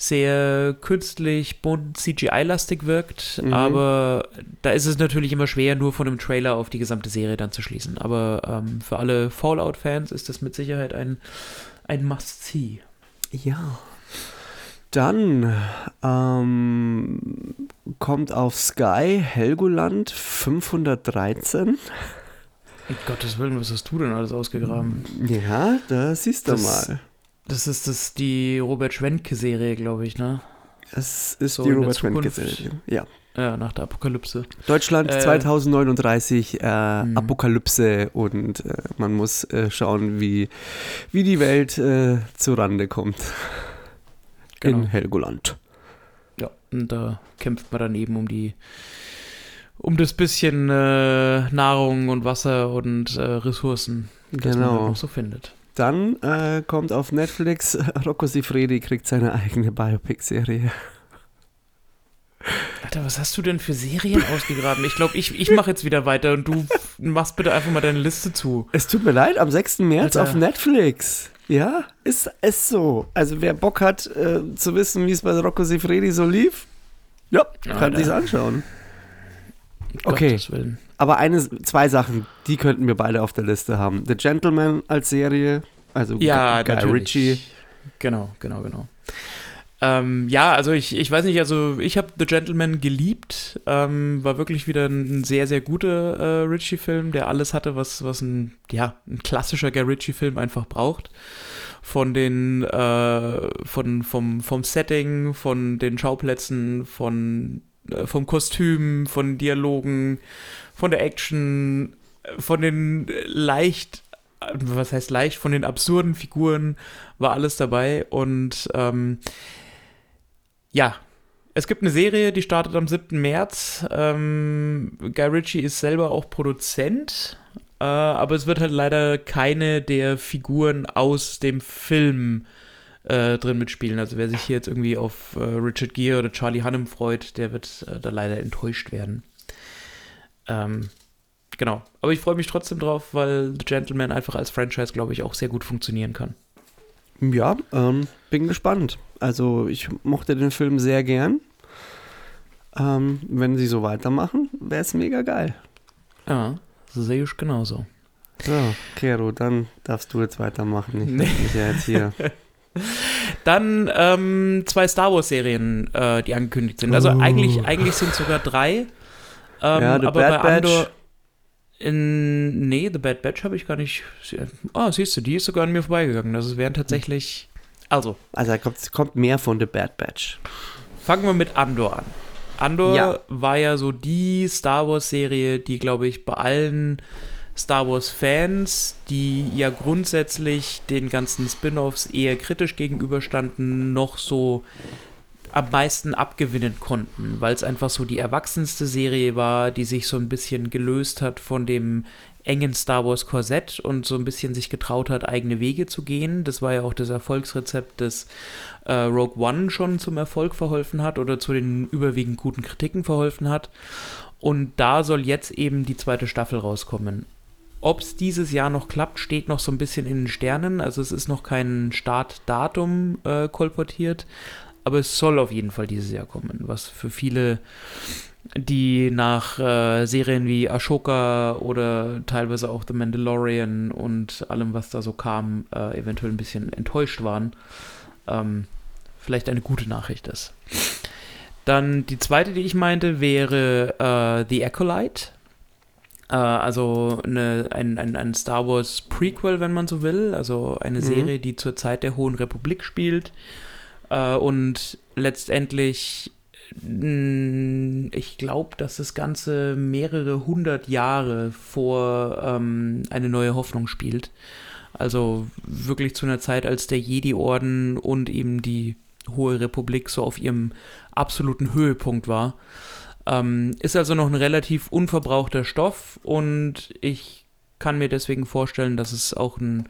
sehr künstlich, bunt, CGI-lastig wirkt, Mhm. aber da ist es natürlich immer schwer, nur von einem Trailer auf die gesamte Serie dann zu schließen. Aber ähm, für alle Fallout-Fans ist das mit Sicherheit ein, ein Must-See. Ja. Dann ähm, kommt auf Sky Helgoland 513. Um Gottes Willen, was hast du denn alles ausgegraben? Ja, da siehst du Das- mal. Das ist das die Robert Schwenke-Serie, glaube ich, ne? Es ist So die Robert Schwenke Zukunft. Serie. Ja. Ja, nach der Apokalypse. Deutschland Äh, 2039, äh, Mhm. Apokalypse und äh, man muss äh, schauen, wie, wie die Welt äh, zurande kommt. Genau. In Helgoland. Ja, und da kämpft man dann eben um die, um das bisschen äh, Nahrung und Wasser und äh, Ressourcen, das man halt Genau. noch so findet. Dann äh, kommt auf Netflix, Rocco Sifredi kriegt seine eigene Biopic-Serie. Alter, was hast du denn für Serien ausgegraben? Ich glaube, ich, ich mache jetzt wieder weiter und du machst bitte einfach mal deine Liste zu. Es tut mir leid, am 6. März Alter. auf Netflix. Ja, ist es so. Also wer Bock hat äh, zu wissen, wie es bei Rocco Sifredi so lief, ja, kann sich's anschauen. Um Okay. Aber eine, zwei Sachen, die könnten wir beide auf der Liste haben. The Gentleman als Serie, also Ja, Guy natürlich. Ritchie. Genau, genau, genau. Ähm, ja, also ich, ich weiß nicht, also ich habe The Gentleman geliebt. Ähm, war wirklich wieder ein, sehr, sehr guter äh, Ritchie-Film, der alles hatte, was, was ein, ja, ein klassischer Guy Ritchie-Film einfach braucht. Von den, äh, von, vom, vom Setting, von den Schauplätzen, von, vom Kostüm, von Dialogen, von der Action, äh, von den äh, leicht, äh, was heißt leicht, von den absurden Figuren war alles dabei und ähm, ja, es gibt eine Serie, die startet am 7. März. Ähm, Guy Ritchie ist selber auch Produzent, äh, aber es wird halt leider keine der Figuren aus dem Film äh, drin mitspielen. Also wer sich hier jetzt irgendwie auf äh, Richard Gere oder Charlie Hunnam freut, der wird äh, da leider enttäuscht werden. Ähm, genau. Aber ich freue mich trotzdem drauf, weil The Gentleman einfach als Franchise, glaube ich, auch sehr gut funktionieren kann. Ja, ähm, bin gespannt. Also ich mochte den Film sehr gern. Ähm, wenn sie so weitermachen, wäre es mega geil. Ja, so sehe ich genauso. So, Kero, dann darfst du jetzt weitermachen. Ich Nee. bin ja jetzt hier. Dann ähm, zwei Star Wars-Serien, äh, die angekündigt sind. Also Uh. eigentlich, eigentlich sind sogar drei. Ähm, Ja, The aber Bad bei Batch. Andor. In, nee, The Bad Batch habe ich gar nicht. Ah, siehst du, die ist sogar an mir vorbeigegangen. Das wären tatsächlich. Also, Also da kommt, kommt mehr von The Bad Batch. fangen wir mit Andor an. Andor Ja. war ja so die Star Wars-Serie, die, glaube ich, bei allen Star Wars-Fans, die ja grundsätzlich den ganzen Spin-offs eher kritisch gegenüberstanden, noch so am meisten abgewinnen konnten, weil es einfach so die erwachsenste Serie war, die sich so ein bisschen gelöst hat von dem engen Star Wars Korsett und so ein bisschen sich getraut hat, eigene Wege zu gehen. Das war ja auch das Erfolgsrezept, das äh, Rogue One schon zum Erfolg verholfen hat oder zu den überwiegend guten Kritiken verholfen hat. Und da soll jetzt eben die zweite Staffel rauskommen. Ob es dieses Jahr noch klappt, steht noch so ein bisschen in den Sternen. Also es ist noch kein Startdatum äh, kolportiert, aber es soll auf jeden Fall dieses Jahr kommen, was für viele, die nach äh, Serien wie Ashoka oder teilweise auch The Mandalorian und allem, was da so kam, äh, eventuell ein bisschen enttäuscht waren, ähm, vielleicht eine gute Nachricht ist. Dann die zweite, die ich meinte, wäre äh, The Acolyte. Äh, also eine, ein, ein, ein Star Wars Prequel, wenn man so will. Also eine Mhm. Serie, die zur Zeit der Hohen Republik spielt. Äh, und letztendlich, ich glaube, dass das Ganze mehrere hundert Jahre vor ähm, eine neue Hoffnung spielt. Also wirklich zu einer Zeit, als der Jedi-Orden und eben die Hohe Republik so auf ihrem absoluten Höhepunkt war. Ähm, ist also noch ein relativ unverbrauchter Stoff und ich kann mir deswegen vorstellen, dass es auch einen,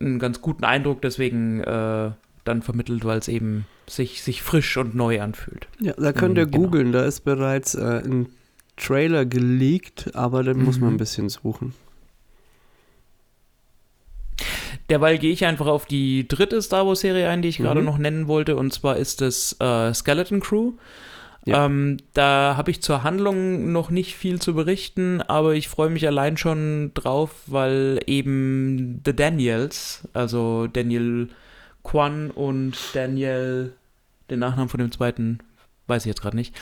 einen ganz guten Eindruck deswegen äh, dann vermittelt, weil es eben sich, sich frisch und neu anfühlt. Ja, da könnt ihr Mhm, genau. googeln, da ist bereits äh, ein Trailer geleakt, aber den muss man Mhm. ein bisschen suchen. Derweil gehe ich einfach auf die dritte Star Wars-Serie ein, die ich gerade Mhm. noch nennen wollte, und zwar ist es äh, Skeleton Crew. Ja. Ähm, da habe ich zur Handlung noch nicht viel zu berichten, aber ich freue mich allein schon drauf, weil eben The Daniels, also Daniel Kwan und Daniel, den Nachnamen von dem zweiten weiß ich jetzt gerade nicht,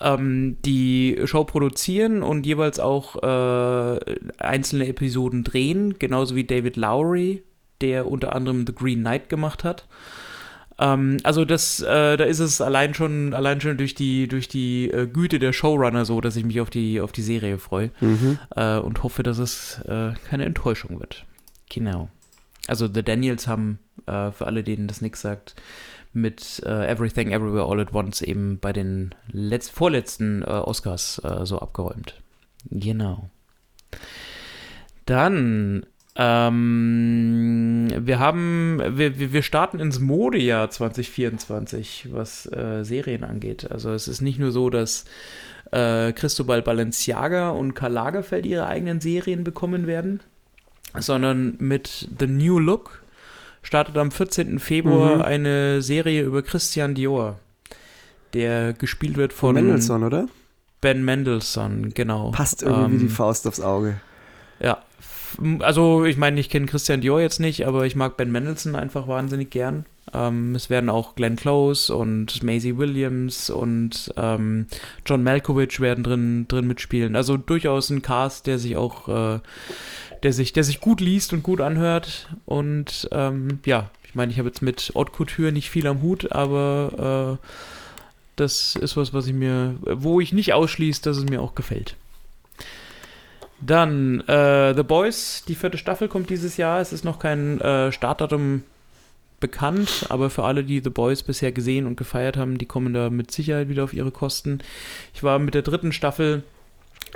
ähm, die Show produzieren und jeweils auch äh, einzelne Episoden drehen, genauso wie David Lowry, der unter anderem The Green Knight gemacht hat. Ähm, also das, äh, da ist es allein schon, allein schon durch die, durch die äh, Güte der Showrunner so, dass ich mich auf die, auf die Serie freue Mhm. äh, und hoffe, dass es äh, keine Enttäuschung wird. Genau. Also The Daniels haben, äh, für alle, denen das nichts sagt, mit äh, Everything Everywhere All at Once eben bei den letz vorletzten Oscars so abgeräumt. Genau. Dann, ähm, wir haben, wir, wir starten ins Modejahr 2024, was äh, Serien angeht. Also es ist nicht nur so, dass äh, Cristobal Balenciaga und Karl Lagerfeld ihre eigenen Serien bekommen werden, sondern mit The New Look startet am 14. Februar Mhm. eine Serie über Christian Dior, der gespielt wird Von von Mendelssohn, oder? Ben Mendelssohn, genau. Passt irgendwie wie die Ähm, Faust aufs Auge. Ja, also ich meine, ich kenne Christian Dior jetzt nicht, aber ich mag Ben Mendelssohn einfach wahnsinnig gern. Ähm, es werden auch Glenn Close und Maisie Williams und ähm, John Malkovich werden drin, drin mitspielen. Also durchaus ein Cast, der sich auch, äh, der sich, der sich gut liest und gut anhört. Und ähm, ja, ich meine, ich habe jetzt mit Haute Couture nicht viel am Hut, aber äh, das ist was, was ich mir, wo ich nicht ausschließe, dass es mir auch gefällt. Dann äh, The Boys, die vierte Staffel kommt dieses Jahr. Es ist noch kein äh, Startdatum bekannt, aber für alle, die The Boys bisher gesehen und gefeiert haben, die kommen da mit Sicherheit wieder auf ihre Kosten. Ich war mit der dritten Staffel.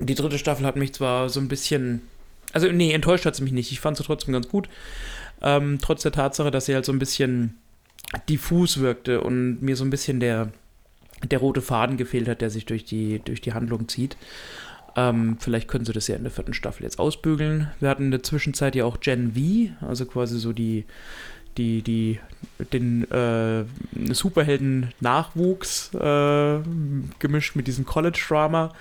Die dritte Staffel hat mich zwar so ein bisschen. Also, nee, enttäuscht hat sie mich nicht. Ich fand sie trotzdem ganz gut. Ähm, trotz der Tatsache, dass sie halt so ein bisschen diffus wirkte und mir so ein bisschen der, der rote Faden gefehlt hat, der sich durch die, durch die Handlung zieht. Ähm, vielleicht können sie das ja in der vierten Staffel jetzt ausbügeln. Wir hatten in der Zwischenzeit ja auch Gen V, also quasi so die, die, die, den äh, Superhelden-Nachwuchs äh, gemischt mit diesem College-Drama,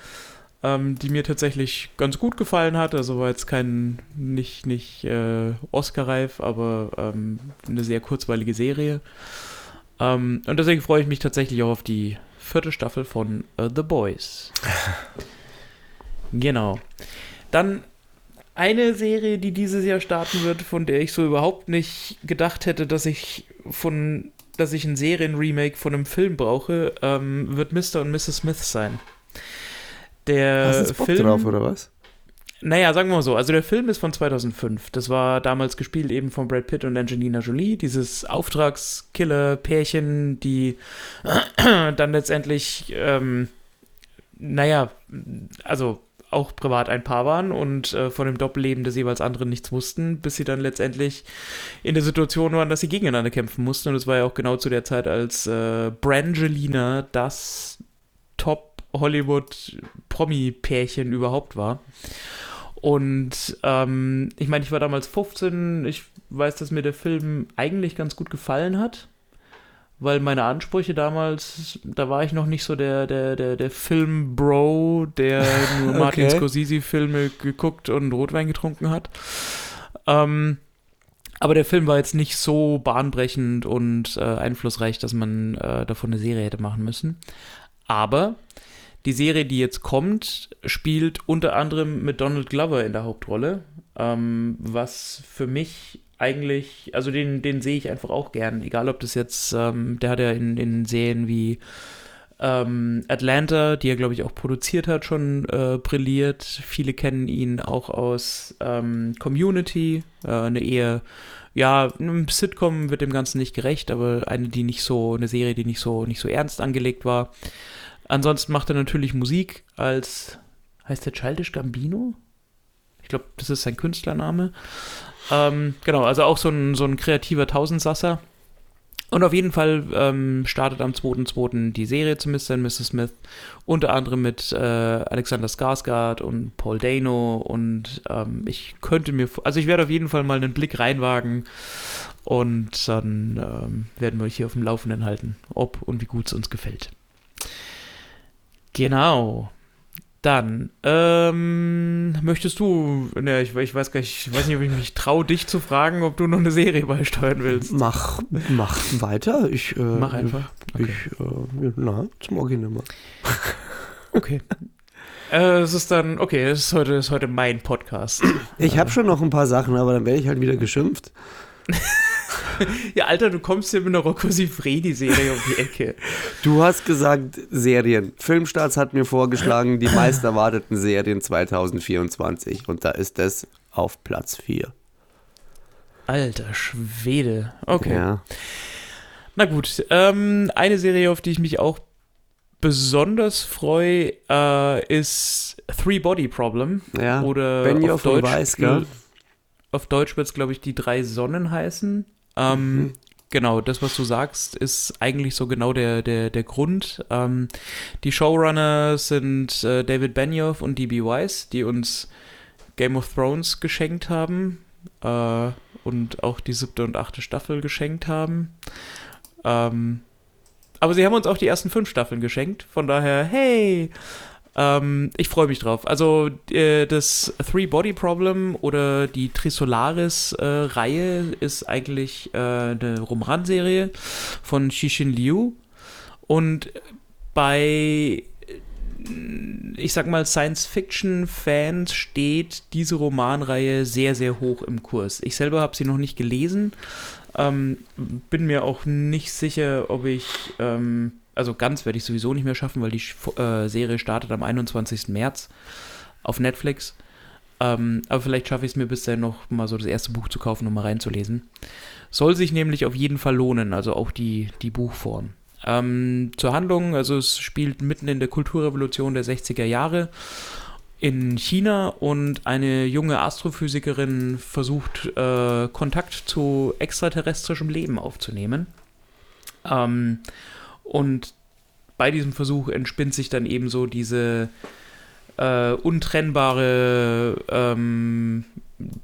ähm, die mir tatsächlich ganz gut gefallen hat. Also war jetzt kein, nicht, nicht äh, Oscar-reif, aber ähm, eine sehr kurzweilige Serie. Ähm, und deswegen freue ich mich tatsächlich auch auf die vierte Staffel von äh, The Boys. Genau. Dann eine Serie, die dieses Jahr starten wird, von der ich so überhaupt nicht gedacht hätte, dass ich von, dass ich ein Serienremake von einem Film brauche, ähm, wird Mr. und Mrs. Smith sein. Der Hast du Bock Film, drauf, oder was? naja, sagen wir mal so. Also der Film ist von 2005. Das war damals gespielt eben von Brad Pitt und Angelina Jolie. Dieses Auftragskiller-Pärchen, die dann letztendlich, ähm, naja, also auch privat ein Paar waren und äh, von dem Doppelleben des jeweils anderen nichts wussten, bis sie dann letztendlich in der Situation waren, dass sie gegeneinander kämpfen mussten. Und es war ja auch genau zu der Zeit, als äh, Brangelina das Top-Hollywood-Promi-Pärchen überhaupt war. Und ähm, ich meine, ich war damals 15. Ich weiß, dass mir der Film eigentlich ganz gut gefallen hat, weil meine Ansprüche damals, da war ich noch nicht so der, der, der, der Film-Bro, der nur Martin Okay. Scorsese-Filme geguckt und Rotwein getrunken hat. Ähm, aber der Film war jetzt nicht so bahnbrechend und äh, einflussreich, dass man äh, davon eine Serie hätte machen müssen. Aber die Serie, die jetzt kommt, spielt unter anderem mit Donald Glover in der Hauptrolle, ähm, was für mich eigentlich, also den, den sehe ich einfach auch gern, egal ob das jetzt, ähm, der hat ja in, in Serien wie ähm, Atlanta, die er glaube ich auch produziert hat, schon äh, brilliert. Viele kennen ihn auch aus ähm, Community, äh, eine eher, ja, ein Sitcom wird dem Ganzen nicht gerecht, aber eine, die nicht so, eine Serie, die nicht so, nicht so ernst angelegt war. Ansonsten macht er natürlich Musik als, heißt der Childish Gambino? Ich glaube, das ist sein Künstlername. Ähm, genau, also auch so ein, so ein kreativer Tausendsasser. Und auf jeden Fall ähm, startet am 2.2. die Serie zu Mr. und Mrs. Smith. Unter anderem mit äh, Alexander Skarsgård und Paul Dano. Und ähm, ich könnte mir, also ich werde auf jeden Fall mal einen Blick reinwagen. Und dann ähm, werden wir euch hier auf dem Laufenden halten, ob und wie gut es uns gefällt. Genau. Dann, ähm, möchtest du, ne, ich, ich, weiß gar nicht, ich weiß nicht, ob ich mich traue, dich zu fragen, ob du noch eine Serie beisteuern willst. Mach, mach weiter. Ich, äh, Mach einfach. Ich, äh, na, zum Original mal. Okay. äh, es ist dann, okay, es ist heute, ist heute mein Podcast. Ich habe schon noch ein paar Sachen, aber dann werde ich halt wieder geschimpft. ja, Alter, du kommst hier mit einer Rocco Sifredi-Serie um die Ecke. Du hast gesagt Serien. Filmstarts hat mir vorgeschlagen, die meist erwarteten Serien 2024. Und da ist das auf Platz 4. Alter Schwede. Okay. Ja. Na gut, ähm, eine Serie, auf die ich mich auch besonders freue, äh, ist Three Body Problem. ja. Oder Benioff auf Deutsch, Weiss, gell? Auf Deutsch wird es, glaube ich, die drei Sonnen heißen. Ähm, Mhm. Genau, das, was du sagst, ist eigentlich so genau der, der, der Grund. Ähm, die Showrunner sind äh, David Benioff und D.B. Weiss, die uns Game of Thrones geschenkt haben äh, und auch die siebte und achte Staffel geschenkt haben. Ähm, aber sie haben uns auch die ersten fünf Staffeln geschenkt, von daher, hey, ähm, ich freue mich drauf. Also äh, das Three Body Problem oder die Trisolaris-Reihe ist eigentlich äh, eine Romanserie von Xixin Liu. Und bei, ich sag mal, Science-Fiction-Fans steht diese Romanreihe sehr, sehr hoch im Kurs. Ich selber habe sie noch nicht gelesen. Ähm, bin mir auch nicht sicher, ob ich ähm, also ganz werde ich sowieso nicht mehr schaffen, weil die äh, Serie startet am 21. März auf Netflix. Ähm, aber vielleicht schaffe ich es mir bis dahin noch mal so das erste Buch zu kaufen, um mal reinzulesen. Soll sich nämlich auf jeden Fall lohnen, also auch die, die Buchform. Ähm, zur Handlung, also es spielt mitten in der Kulturrevolution der 60er Jahre in China und eine junge Astrophysikerin versucht, äh, Kontakt zu extraterrestrischem Leben aufzunehmen. Ähm, und bei diesem Versuch entspinnt sich dann eben so diese äh, untrennbare, ähm,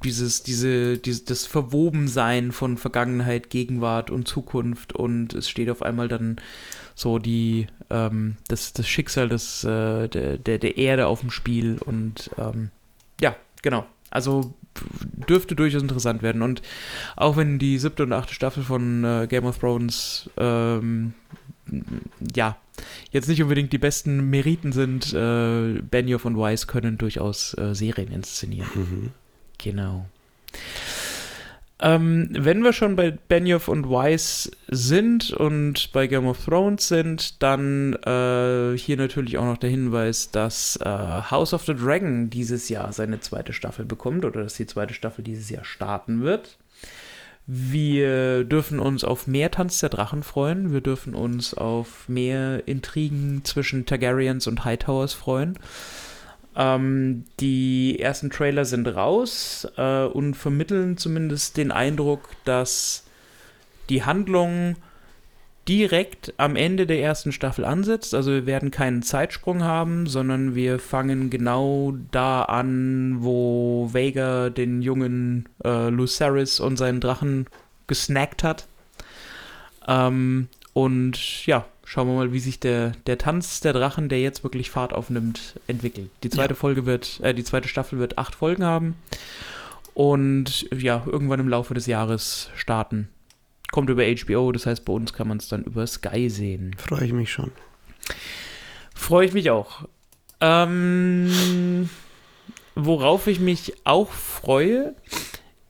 dieses, diese, diese, das Verwobensein von Vergangenheit, Gegenwart und Zukunft und es steht auf einmal dann so die, ähm, das, das Schicksal des, äh, der, der, der Erde auf dem Spiel und ähm, ja, genau. Also dürfte durchaus interessant werden. Und auch wenn die siebte und achte Staffel von äh, Game of Thrones ähm, ja, jetzt nicht unbedingt die besten Meriten sind, äh, Benioff und Weiss können durchaus äh, Serien inszenieren. Mhm. Genau. Ähm, wenn wir schon bei Benioff und Weiss sind und bei Game of Thrones sind, dann äh, hier natürlich auch noch der Hinweis, dass äh, House of the Dragon dieses Jahr seine zweite Staffel bekommt oder dass die zweite Staffel dieses Jahr starten wird. Wir dürfen uns auf mehr Tanz der Drachen freuen. Wir dürfen uns auf mehr Intrigen zwischen Targaryens und Hightowers freuen. Ähm, die ersten Trailer sind raus äh, und vermitteln zumindest den Eindruck, dass die Handlung direkt am Ende der ersten Staffel ansetzt. Also wir werden keinen Zeitsprung haben, sondern wir fangen genau da an, wo Vega den jungen äh, Lucerys und seinen Drachen gesnackt hat. Ähm, und ja, schauen wir mal, wie sich der, der Tanz der Drachen, der jetzt wirklich Fahrt aufnimmt, entwickelt. Die zweite Ja. Folge wird, äh, die zweite Staffel wird acht Folgen haben. Und ja, irgendwann im Laufe des Jahres starten. Kommt über HBO, das heißt, bei uns kann man es dann über Sky sehen. Freue ich mich schon. Freue ich mich auch. Ähm, worauf ich mich auch freue,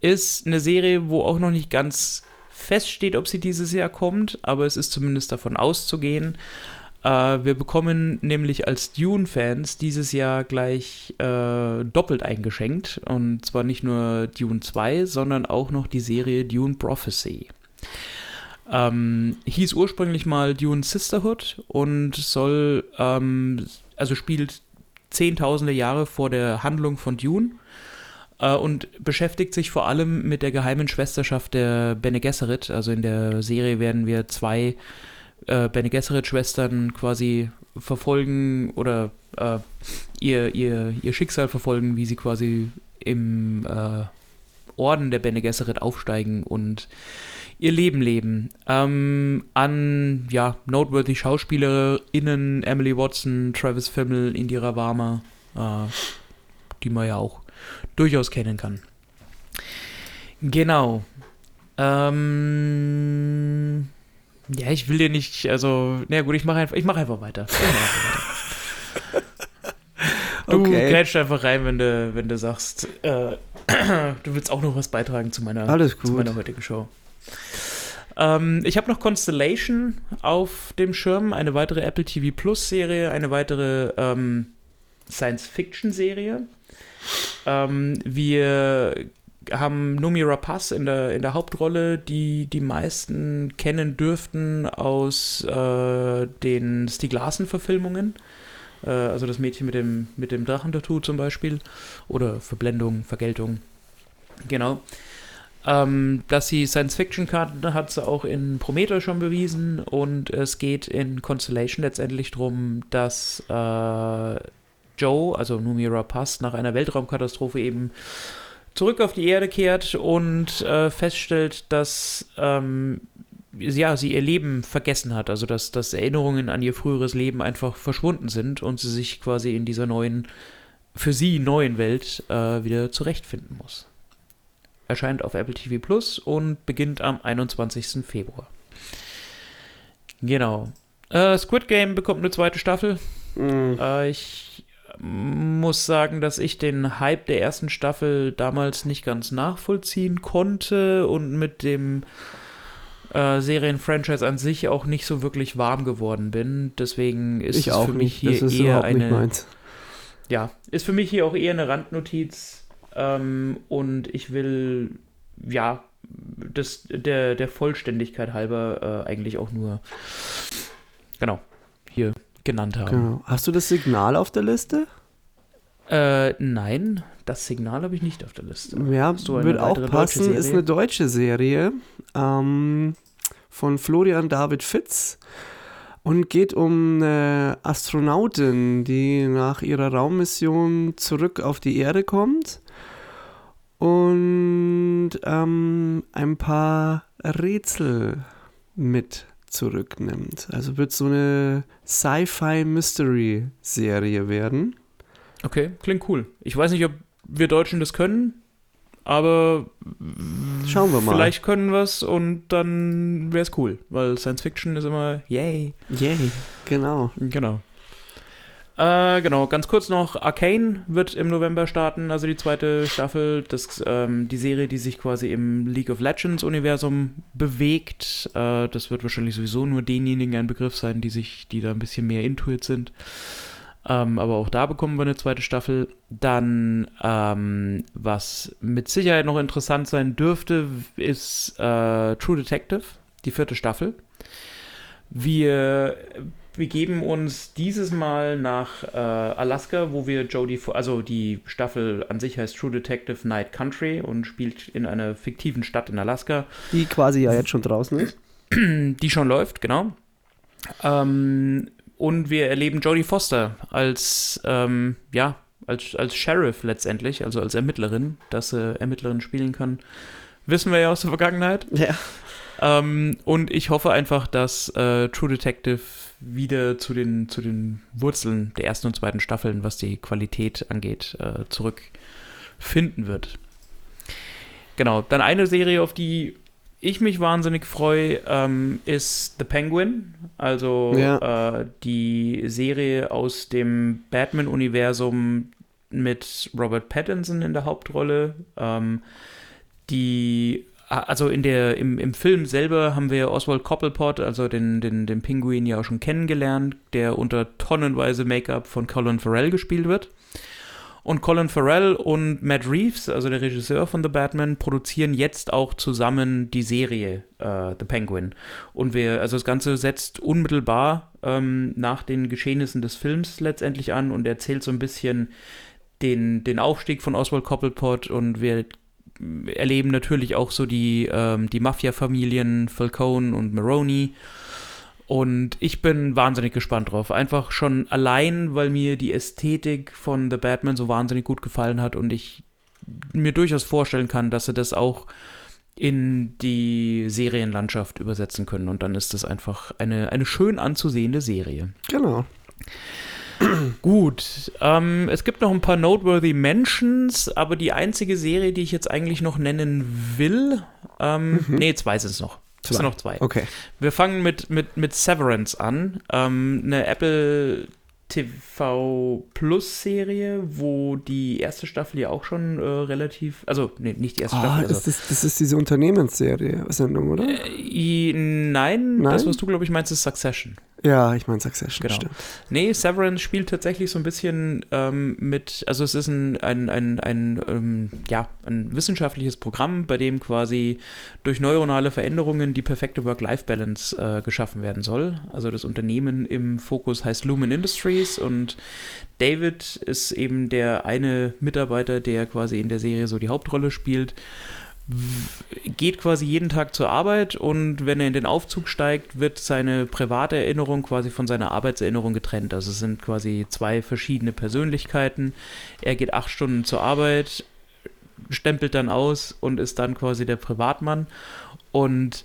ist eine Serie, wo auch noch nicht ganz feststeht, ob sie dieses Jahr kommt, aber es ist zumindest davon auszugehen. Äh, wir bekommen nämlich als Dune-Fans dieses Jahr gleich äh, doppelt eingeschenkt. Und zwar nicht nur Dune 2, sondern auch noch die Serie Dune Prophecy. Ähm, hieß ursprünglich mal Dune Sisterhood und soll, ähm, also spielt zehntausende Jahre vor der Handlung von Dune. äh, und beschäftigt sich vor allem mit der geheimen Schwesterschaft der Bene Gesserit. Also in der Serie werden wir zwei äh, Bene Gesserit-Schwestern quasi verfolgen oder äh, ihr, ihr, ihr Schicksal verfolgen, wie sie quasi im äh, Orden der Bene Gesserit aufsteigen und ihr Leben leben. Ähm, an, ja, noteworthy SchauspielerInnen, Emily Watson, Travis Fimmel, Indira Varma, äh, die man ja auch durchaus kennen kann. Genau. Ähm, ja, ich will dir nicht, also, na gut, ich mache einfach, ich mach einfach weiter. Ich mach einfach weiter. Du Okay. grätschst einfach rein, wenn du, wenn du sagst, äh, du willst auch noch was beitragen zu meiner, Alles zu gut. meiner heutigen Show. Ähm, ich habe noch Constellation auf dem Schirm, eine weitere Apple TV Plus Serie, eine weitere ähm, Science-Fiction-Serie. Ähm, wir haben Numi Rapaz in der, in der Hauptrolle, die die meisten kennen dürften aus äh, den Stieg Larsen-Verfilmungen. Äh, also das Mädchen mit dem, mit dem Drachentattoo zum Beispiel. Oder Verblendung, Vergeltung. Genau. Ähm, dass sie Science-Fiction kann, hat sie auch in Prometheus schon bewiesen. Und es geht in Constellation letztendlich darum, dass äh, Joe, also Numi Rapaz, nach einer Weltraumkatastrophe eben zurück auf die Erde kehrt und äh, feststellt, dass ähm, ja, sie ihr Leben vergessen hat, also dass, dass Erinnerungen an ihr früheres Leben einfach verschwunden sind und sie sich quasi in dieser neuen, für sie neuen Welt äh, wieder zurechtfinden muss. Erscheint auf Apple TV Plus und beginnt am 21. Februar. Genau. Äh, Squid Game bekommt eine zweite Staffel. Mhm. Äh, ich muss sagen, dass ich den Hype der ersten Staffel damals nicht ganz nachvollziehen konnte und mit dem äh, Serienfranchise an sich auch nicht so wirklich warm geworden bin. Deswegen ist Ich es auch für mich nicht. hier eher eine ja, ist für mich hier auch eher eine Randnotiz ähm, und ich will, ja, das, der, der Vollständigkeit halber äh, eigentlich auch nur, genau, hier genannt haben. Genau. Hast du das Signal auf der Liste? Äh, nein, das Signal habe ich nicht auf der Liste. Ja, eine wird auch passen. Ist eine deutsche Serie ähm, von Florian David Fitz und geht um eine Astronautin, die nach ihrer Raummission zurück auf die Erde kommt und ähm, ein paar Rätsel mit zurücknimmt. Also wird so eine Sci-Fi-Mystery-Serie werden. Okay, klingt cool. Ich weiß nicht, ob wir Deutschen das können, aber Schauen wir mal. vielleicht können wir es und dann wäre es cool, weil Science Fiction ist immer yay. Yay, genau. Genau. Äh, genau, ganz kurz noch, Arcane wird im November starten, also die zweite Staffel, das, ähm, die Serie, die sich quasi im League of Legends Universum bewegt. Äh, das wird wahrscheinlich sowieso nur denjenigen ein Begriff sein, die sich, die da ein bisschen mehr intuit sind. Ähm, aber auch da bekommen wir eine zweite Staffel. Dann, ähm, was mit Sicherheit noch interessant sein dürfte, ist äh, True Detective, die vierte Staffel. Wir begeben uns dieses Mal nach äh, Alaska, wo wir Jodie, also die Staffel an sich heißt True Detective Night Country und spielt in einer fiktiven Stadt in Alaska, Die quasi ja jetzt schon draußen ist. die schon läuft, genau. Ähm, und wir erleben Jodie Foster als, ähm, ja, als, als Sheriff letztendlich, also als Ermittlerin, dass sie Ermittlerin spielen kann. Wissen wir ja aus der Vergangenheit. Ja. Ähm, und ich hoffe einfach, dass äh, True Detective wieder zu den, zu den Wurzeln der ersten und zweiten Staffeln, was die Qualität angeht, äh, zurückfinden wird. Genau, dann eine Serie, auf die ich mich wahnsinnig freue, ähm, ist The Penguin. Also äh, die Serie aus dem Batman-Universum mit Robert Pattinson in der Hauptrolle. Ähm, die also in der, im, im Film selber haben wir Oswald Cobblepot, also den, den, den Pinguin ja auch schon kennengelernt, der unter tonnenweise Make-up von Colin Farrell gespielt wird. Und Colin Farrell und Matt Reeves, also der Regisseur von The Batman, produzieren jetzt auch zusammen die Serie äh, The Penguin. Und wir, also das Ganze setzt unmittelbar ähm, nach den Geschehnissen des Films letztendlich an und erzählt so ein bisschen den, den Aufstieg von Oswald Cobblepot und wir erleben natürlich auch so die, ähm, die Mafia-Familien Falcone und Maroney. Und ich bin wahnsinnig gespannt drauf. Einfach schon allein, weil mir die Ästhetik von The Batman so wahnsinnig gut gefallen hat und ich mir durchaus vorstellen kann, dass sie das auch in die Serienlandschaft übersetzen können. Und dann ist es einfach eine, eine schön anzusehende Serie. Genau. Gut, ähm, es gibt noch ein paar noteworthy Mentions, aber die einzige Serie, die ich jetzt eigentlich noch nennen will, ähm, Mhm. nee, zwei sind es noch. Es sind noch zwei. Okay. Wir fangen mit, mit, mit Severance an, ähm, eine Apple TV Plus Serie, wo die erste Staffel ja auch schon äh, relativ, also nee, nicht die erste Ah, Staffel, also, ist das, das ist diese Unternehmensserie, Sendung, oder? I, nein, das, Nein? was du, glaube ich, meinst, ist Succession. Ja, ich meine Succession, Genau. stimmt. Nee, Severance spielt tatsächlich so ein bisschen ähm, mit, also es ist ein, ein, ein, ein, ähm, ja, ein wissenschaftliches Programm, bei dem quasi durch neuronale Veränderungen die perfekte Work-Life-Balance äh, geschaffen werden soll. Also das Unternehmen im Fokus heißt Lumen Industries und David ist eben der eine Mitarbeiter, der quasi in der Serie so die Hauptrolle spielt geht quasi jeden Tag zur Arbeit und wenn er in den Aufzug steigt, wird seine private Erinnerung quasi von seiner Arbeitserinnerung getrennt. Also es sind quasi zwei verschiedene Persönlichkeiten. Er geht acht Stunden zur Arbeit, stempelt dann aus und ist dann quasi der Privatmann. Und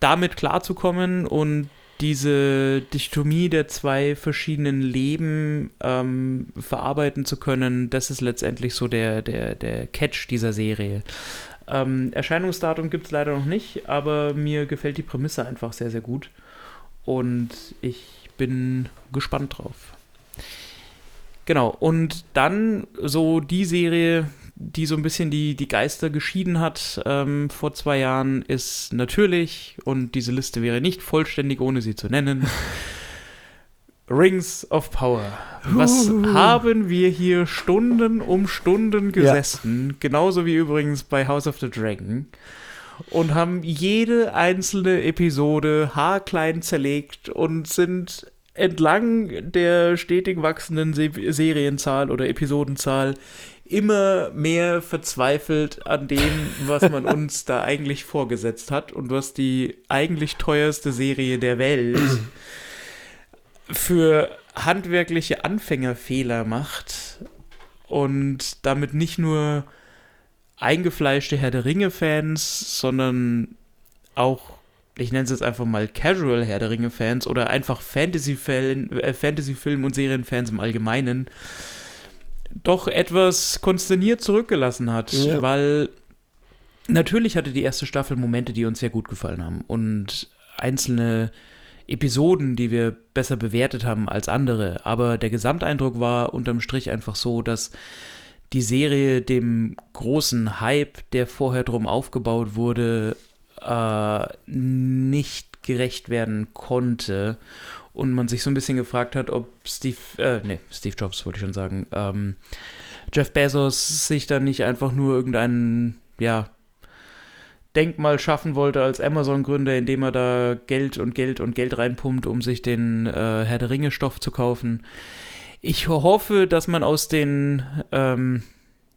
damit klarzukommen und diese Dichotomie der zwei verschiedenen Leben ähm, verarbeiten zu können, das ist letztendlich so der, der, der Catch dieser Serie. Ähm, Erscheinungsdatum gibt es leider noch nicht, aber mir gefällt die Prämisse einfach sehr, sehr gut. Und ich bin gespannt drauf. Genau, und dann so die Serie, die so ein bisschen die, die Geister geschieden hat ähm, vor zwei Jahren, ist natürlich, und diese Liste wäre nicht vollständig, ohne sie zu nennen, Rings of Power. Was haben wir hier Stunden um Stunden gesessen, genauso wie übrigens bei House of the Dragon, und haben jede einzelne Episode haarklein zerlegt und sind entlang der stetig wachsenden Se Serienzahl oder Episodenzahl immer mehr verzweifelt an dem, was man uns da eigentlich vorgesetzt hat und was die eigentlich teuerste Serie der Welt für handwerkliche Anfängerfehler macht und damit nicht nur eingefleischte Herr der Ringe-Fans, sondern auch, ich nenne es jetzt einfach mal Casual Herr der Ringe-Fans oder einfach äh, Fantasy-Film- und Serienfans im Allgemeinen doch etwas konsterniert zurückgelassen hat, Ja. weil natürlich hatte die erste Staffel Momente, die uns sehr gut gefallen haben und einzelne Episoden, die wir besser bewertet haben als andere, aber der Gesamteindruck war unterm Strich einfach so, dass die Serie dem großen Hype, der vorher drum aufgebaut wurde, äh, nicht gerecht werden konnte und man sich so ein bisschen gefragt hat, ob Steve, äh, nee, Steve Jobs wollte ich schon sagen, ähm, Jeff Bezos sich dann nicht einfach nur irgendeinen, ja, Denkmal schaffen wollte als Amazon-Gründer, indem er da Geld und Geld und Geld reinpumpt, um sich den äh, Herr der Ringe-Stoff zu kaufen. Ich hoffe, dass man aus den ähm,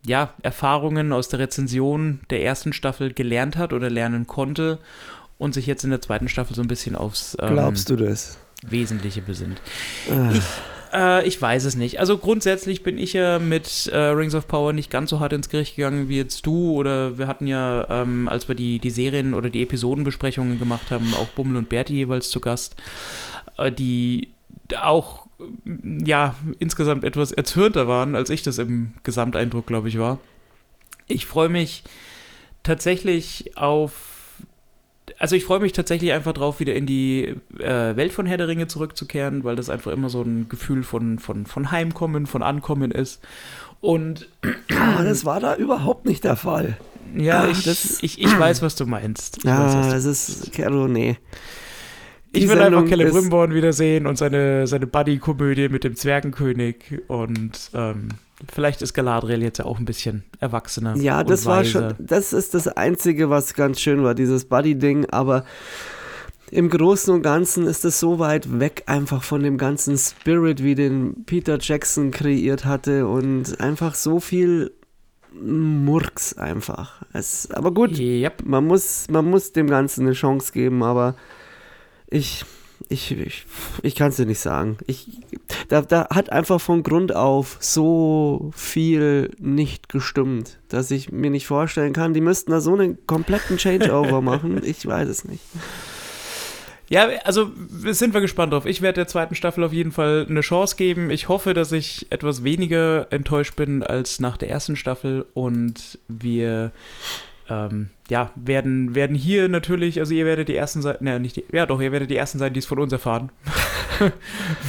ja, Erfahrungen aus der Rezension der ersten Staffel gelernt hat oder lernen konnte und sich jetzt in der zweiten Staffel so ein bisschen aufs ähm, Glaubst du das? Wesentliche besinnt. Ah. Ich, äh, ich weiß es nicht. Also grundsätzlich bin ich ja mit äh, Rings of Power nicht ganz so hart ins Gericht gegangen wie jetzt du. Oder wir hatten ja, ähm, als wir die, die Serien oder die Episodenbesprechungen gemacht haben, auch Bummel und Berti jeweils zu Gast, äh, die auch ja insgesamt etwas erzürnter waren, als ich das im Gesamteindruck, glaube ich, war. Ich freue mich tatsächlich auf also ich freue mich tatsächlich einfach drauf, wieder in die äh, Welt von Herr der Ringe zurückzukehren, weil das einfach immer so ein Gefühl von, von, von Heimkommen, von Ankommen ist. Und Ah, das war da überhaupt nicht der Fall. ja, Ah, ich, das- ich, ich weiß, was du meinst. Ich, weiß, Ja, du das ist, Carlo, nee. ich will einfach ist- Celebrimbor wiedersehen und seine, seine Buddy-Komödie mit dem Zwergenkönig und ähm, vielleicht ist Galadriel jetzt ja auch ein bisschen erwachsener. Ja, das war schon, das ist das Einzige, was ganz schön war, dieses Buddy-Ding, aber im Großen und Ganzen ist es so weit weg einfach von dem ganzen Spirit, wie den Peter Jackson kreiert hatte und einfach so viel Murks einfach. Es, aber gut, Yep. man muss, man muss dem Ganzen eine Chance geben, aber ich, ich, ich, ich kann es dir nicht sagen. Ich, da, da hat einfach von Grund auf so viel nicht gestimmt, dass ich mir nicht vorstellen kann, die müssten da so einen kompletten Changeover machen. Ich weiß es nicht. Ja, also sind wir gespannt drauf. Ich werde der zweiten Staffel auf jeden Fall eine Chance geben. Ich hoffe, dass ich etwas weniger enttäuscht bin als nach der ersten Staffel und wir ähm, ja, werden, werden hier natürlich, also ihr werdet die ersten sein, ne, nicht die, ja doch, ihr werdet die ersten sein, die es von uns erfahren.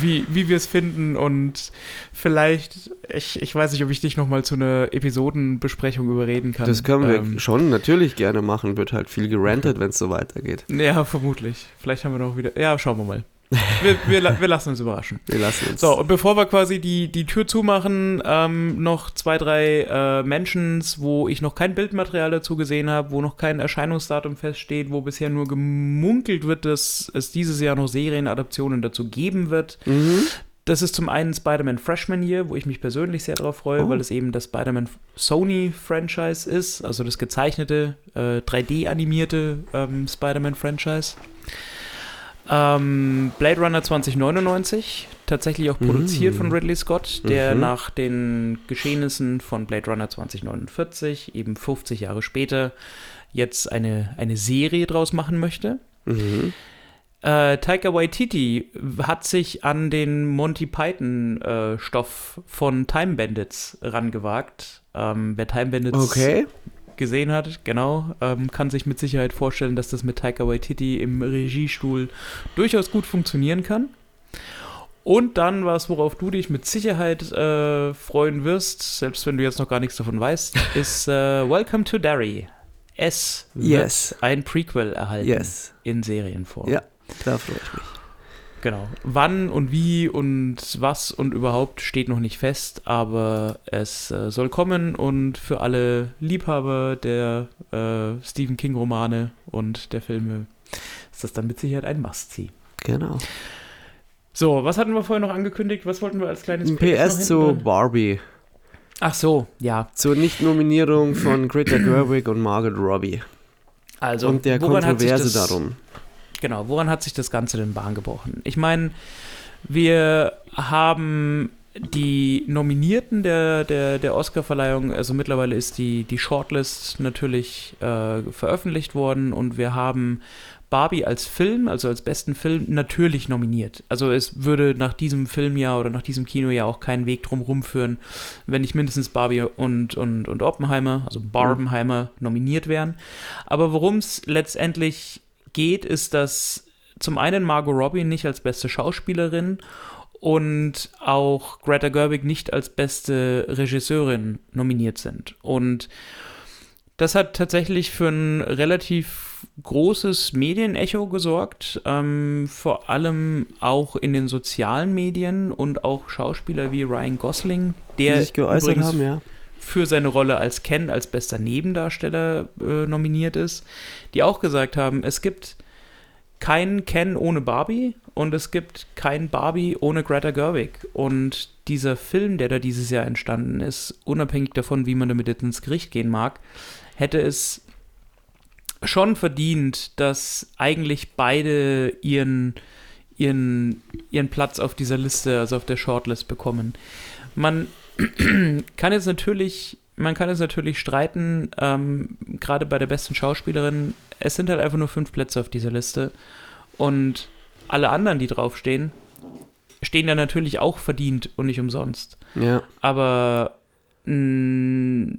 wie wie wir es finden und vielleicht, ich, ich weiß nicht, ob ich dich nochmal zu einer Episodenbesprechung überreden kann. Das können wir Ähm, schon natürlich gerne machen. Wird halt viel gerantet, wenn es so weitergeht. Ja, vermutlich. Vielleicht haben wir noch wieder. Ja, schauen wir mal. Wir, wir, wir lassen uns überraschen. Wir lassen uns. So, und bevor wir quasi die, die Tür zumachen, ähm, noch zwei, drei äh, Mentions, wo ich noch kein Bildmaterial dazu gesehen habe, wo noch kein Erscheinungsdatum feststeht, wo bisher nur gemunkelt wird, dass es dieses Jahr noch Serienadaptionen dazu geben wird. Mhm. Das ist zum einen Spider-Man Freshman Year, wo ich mich persönlich sehr darauf freue, Oh. weil es eben das Spider-Man Sony-Franchise ist, also das gezeichnete, äh, 3D-animierte ähm, Spider-Man-Franchise. Ähm, Blade Runner 2099, tatsächlich auch produziert Mm. von Ridley Scott, der Mhm. nach den Geschehnissen von Blade Runner 2049, eben 50 Jahre später, jetzt eine, eine Serie draus machen möchte. Mhm. Äh, Taika Waititi hat sich an den Monty Python-Stoff von Time Bandits rangewagt. Ähm, wer Time Bandits Okay. Gesehen hat, genau, ähm, kann sich mit Sicherheit vorstellen, dass das mit Taika Waititi im Regiestuhl durchaus gut funktionieren kann. Und dann was, worauf du dich mit Sicherheit äh, freuen wirst, selbst wenn du jetzt noch gar nichts davon weißt, ist äh, Welcome to Derry. Es wird Yes. ein Prequel erhalten Yes. in Serienform. Ja, da freue ich mich. Genau. Wann und wie und was und überhaupt steht noch nicht fest, aber es äh, soll kommen und für alle Liebhaber der äh, Stephen King-Romane und der Filme ist das dann mit Sicherheit ein Must-See. Genau. So, was hatten wir vorher noch angekündigt? Was wollten wir als kleines PS hinten zu? Barbie. Ach so, ja. Zur Nicht-Nominierung von Greta Gerwig und Margot Robbie. Also, und der woran hat sich Kontroverse das- darum. Genau, woran hat sich das Ganze denn Bahn gebrochen? Ich meine, wir haben die Nominierten der, der, der Oscar-Verleihung, also mittlerweile ist die, die Shortlist natürlich äh, veröffentlicht worden und wir haben Barbie als Film, also als besten Film, natürlich nominiert. Also es würde nach diesem Filmjahr oder nach diesem Kinojahr auch keinen Weg drum rumführen, wenn nicht mindestens Barbie und, und, und Oppenheimer, also Barbenheimer, nominiert wären. Aber worum es letztendlich geht, ist, dass zum einen Margot Robbie nicht als beste Schauspielerin und auch Greta Gerwig nicht als beste Regisseurin nominiert sind. Und das hat tatsächlich für ein relativ großes Medienecho gesorgt, ähm, vor allem auch in den sozialen Medien und auch Schauspieler wie Ryan Gosling, der die sich geäußert übrigens haben, ja. Für seine Rolle als Ken als bester Nebendarsteller äh, nominiert ist, die auch gesagt haben, es gibt keinen Ken ohne Barbie und es gibt keinen Barbie ohne Greta Gerwig. Und dieser Film, der da dieses Jahr entstanden ist, unabhängig davon, wie man damit jetzt ins Gericht gehen mag, hätte es schon verdient, dass eigentlich beide ihren, ihren, ihren Platz auf dieser Liste, also auf der Shortlist bekommen. Man kann jetzt natürlich, man kann jetzt natürlich streiten, ähm, gerade bei der besten Schauspielerin, es sind halt einfach nur fünf Plätze auf dieser Liste und alle anderen, die draufstehen, stehen da natürlich auch verdient und nicht umsonst. Ja. Aber mh,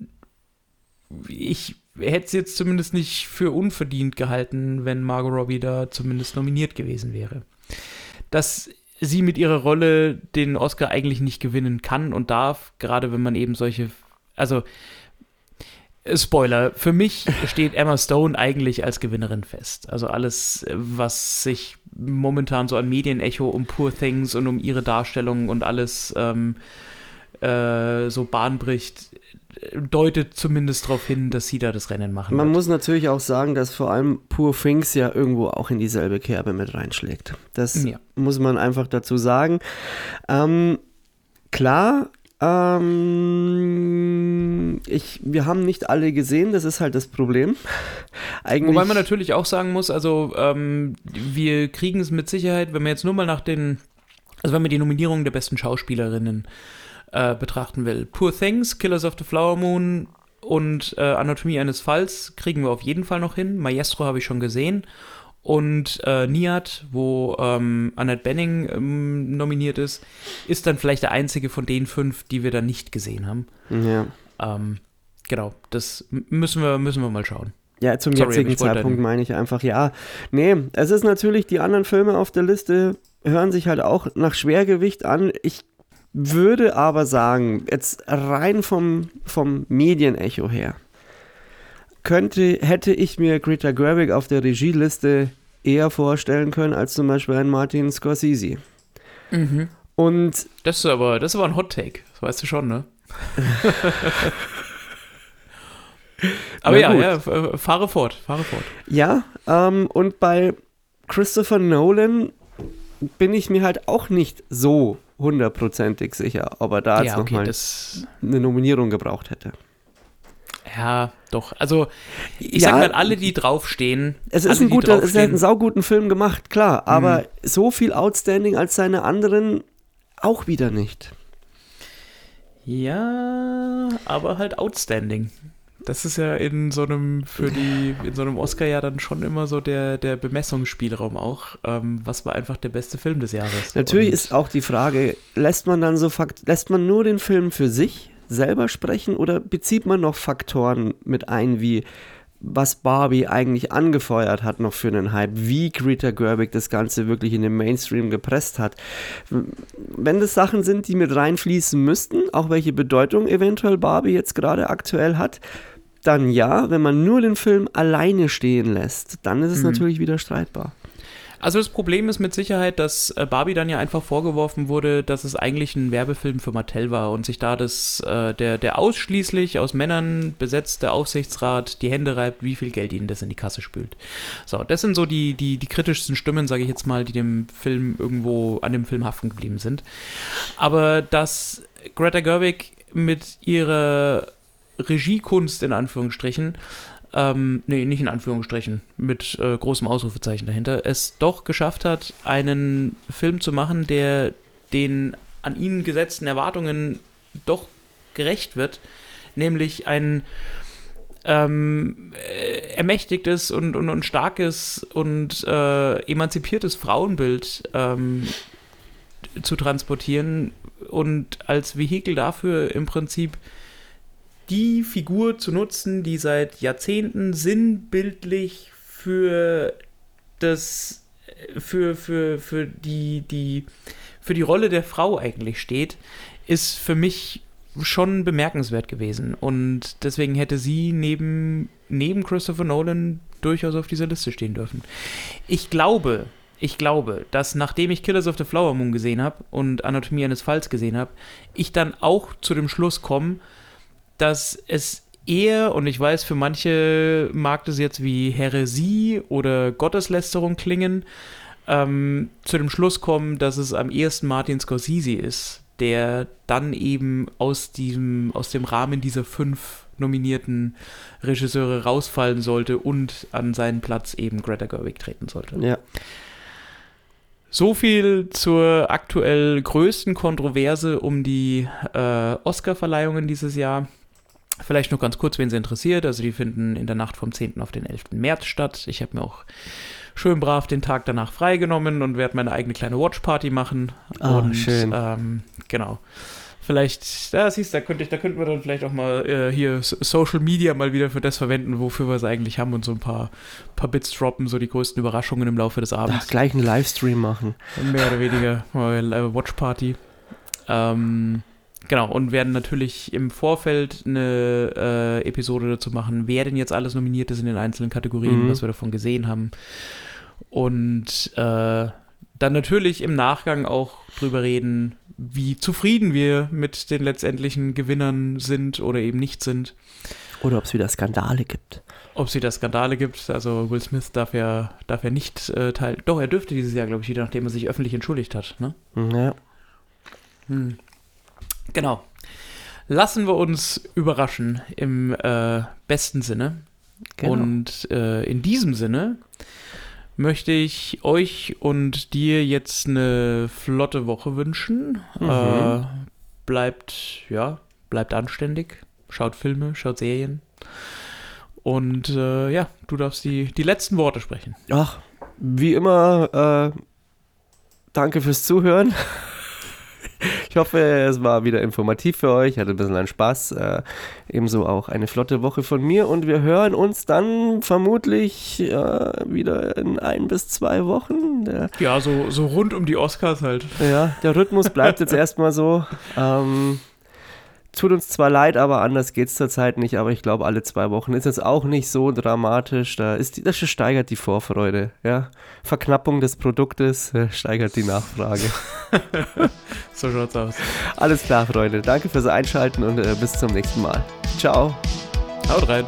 ich hätte es jetzt zumindest nicht für unverdient gehalten, wenn Margot Robbie da zumindest nominiert gewesen wäre. Dass sie mit ihrer Rolle den Oscar eigentlich nicht gewinnen kann und darf, gerade wenn man eben solche, also äh, Spoiler, für mich steht Emma Stone eigentlich als Gewinnerin fest. Also alles, äh, was sich momentan so an Medienecho um Poor Things und um ihre Darstellung und alles ähm, äh, so Bahn bricht, deutet zumindest darauf hin, dass sie da das Rennen machen. Man wird. muss natürlich auch sagen, dass vor allem Poor Things ja irgendwo auch in dieselbe Kerbe mit reinschlägt. Das Ja. muss man einfach dazu sagen. Ähm, klar, ähm, ich, wir haben nicht alle gesehen, das ist halt das Problem. Eigentlich, Wobei man natürlich auch sagen muss, also ähm, wir kriegen es mit Sicherheit, wenn man jetzt nur mal nach den, also wenn man die Nominierungen der besten Schauspielerinnen äh, betrachten will. Poor Things, Killers of the Flower Moon und äh, Anatomie eines Falls kriegen wir auf jeden Fall noch hin. Maestro habe ich schon gesehen. Und äh, Niat, wo ähm, Annette Benning ähm, nominiert ist, ist dann vielleicht der einzige von den fünf, die wir dann nicht gesehen haben. ja. Ähm, genau, das müssen wir, müssen wir mal schauen. Ja, zum Sorry, jetzigen Zeitpunkt meine ich einfach, ja. Nee, es ist natürlich, die anderen Filme auf der Liste hören sich halt auch nach Schwergewicht an. Ich würde aber sagen, jetzt rein vom, vom Medienecho her, könnte, hätte ich mir Greta Gerwig auf der Regieliste eher vorstellen können als zum Beispiel einen Martin Scorsese. Und Das ist aber, das ist aber ein Hot Take, das weißt du schon, ne? aber ja, ja, äh, fahre fort, fahre fort. Ja, ähm, und bei Christopher Nolan bin ich mir halt auch nicht so hundertprozentig sicher, ob er da jetzt ja, okay, nochmal eine Nominierung gebraucht hätte. ja, doch. Also, ich Ja. sag mal, alle, die draufstehen. Es alle, ist ein guter, es hat einen sauguten Film gemacht, klar, aber Mhm. so viel Outstanding als seine anderen auch wieder nicht. Ja, aber halt outstanding. Das ist ja in so einem, für die, in so einem Oscar ja dann schon immer so der, der Bemessungsspielraum auch. Ähm, was war einfach der beste Film des Jahres? Natürlich Und- ist auch die Frage, lässt man dann so Fakt, lässt man nur den Film für sich selber sprechen oder bezieht man noch Faktoren mit ein, wie was Barbie eigentlich angefeuert hat noch für einen Hype, wie Greta Gerwig das Ganze wirklich in den Mainstream gepresst hat. Wenn das Sachen sind, die mit reinfließen müssten, auch welche Bedeutung eventuell Barbie jetzt gerade aktuell hat, dann ja, wenn man nur den Film alleine stehen lässt, dann ist es Mhm. natürlich wieder streitbar. Also das Problem ist mit Sicherheit, dass äh, Barbie dann ja einfach vorgeworfen wurde, dass es eigentlich ein Werbefilm für Mattel war und sich da das, äh, der, der ausschließlich aus Männern besetzte Aufsichtsrat die Hände reibt, wie viel Geld ihnen das in die Kasse spült. So, das sind so die, die, die kritischsten Stimmen, sage ich jetzt mal, die dem Film irgendwo an dem Film haften geblieben sind. Aber dass Greta Gerwig mit ihrer Regiekunst in Anführungsstrichen. Ähm, nee, nicht in Anführungsstrichen, mit äh, großem Ausrufezeichen dahinter, es doch geschafft hat, einen Film zu machen, der den an ihn gesetzten Erwartungen doch gerecht wird, nämlich ein ähm, äh, ermächtigtes und, und, und starkes und äh, emanzipiertes Frauenbild ähm, zu transportieren und als Vehikel dafür im Prinzip die Figur zu nutzen, die seit Jahrzehnten sinnbildlich für das für, für, für die, die für die Rolle der Frau eigentlich steht, ist für mich schon bemerkenswert gewesen. Und deswegen hätte sie neben, neben Christopher Nolan durchaus auf dieser Liste stehen dürfen. Ich glaube, ich glaube, dass nachdem ich Killers of the Flower Moon gesehen habe und Anatomie eines Falls gesehen habe, ich dann auch zu dem Schluss komme, dass es eher, und ich weiß, für manche mag das jetzt wie Häresie oder Gotteslästerung klingen, ähm, zu dem Schluss kommen, dass es am ehesten Martin Scorsese ist, der dann eben aus diesem, aus dem Rahmen dieser fünf nominierten Regisseure rausfallen sollte und an seinen Platz eben Greta Gerwig treten sollte. Ja. So viel zur aktuell größten Kontroverse um die äh, Oscar-Verleihungen dieses Jahr. Vielleicht noch ganz kurz, wen sie interessiert. Also die finden in der Nacht vom 10. auf den 11. März statt. Ich habe mir auch schön brav den Tag danach freigenommen und werde meine eigene kleine Watchparty machen. Ah, und, schön. Ähm, genau. Vielleicht, da siehst du, da könnte ich, da könnten wir dann vielleicht auch mal äh, hier So- Social Media mal wieder für das verwenden, wofür wir es eigentlich haben und so ein paar, paar Bits droppen, so die größten Überraschungen im Laufe des Da Abends. gleich einen Livestream machen. Mehr oder weniger mal äh, Watch Party. Ähm, genau, und werden natürlich im Vorfeld eine äh, Episode dazu machen, wer denn jetzt alles nominiert ist in den einzelnen Kategorien, Mhm. was wir davon gesehen haben. Und äh, dann natürlich im Nachgang auch drüber reden, wie zufrieden wir mit den letztendlichen Gewinnern sind oder eben nicht sind. Oder ob es wieder Skandale gibt. Ob es wieder Skandale gibt. Also Will Smith darf ja, darf ja nicht äh, teil. Doch, er dürfte dieses Jahr, glaube ich, wieder, nachdem er sich öffentlich entschuldigt hat. Ne? Ja. Hm. Genau. Lassen wir uns überraschen im äh, besten Sinne. Genau. Und äh, in diesem Sinne möchte ich euch und dir jetzt eine flotte Woche wünschen. Mhm. Äh, bleibt, ja, bleibt anständig. Schaut Filme, schaut Serien. Und äh, ja, du darfst die, die letzten Worte sprechen. Ach, wie immer, äh, danke fürs Zuhören. Ich hoffe, es war wieder informativ für euch, hatte ein bisschen an Spaß. Äh, ebenso auch eine flotte Woche von mir und wir hören uns dann vermutlich äh, wieder in ein bis zwei Wochen. Der, Ja, so, so rund um die Oscars halt. ja, der Rhythmus bleibt jetzt erstmal so. Ähm, tut uns zwar leid, aber anders geht es zurzeit nicht. Aber ich glaube, alle zwei Wochen ist jetzt auch nicht so dramatisch. Da ist die, das steigert die Vorfreude. Ja? Verknappung des Produktes äh, steigert die Nachfrage. So schaut's aus. Alles klar, Freunde. Danke fürs Einschalten und äh, bis zum nächsten Mal. Ciao. Haut rein.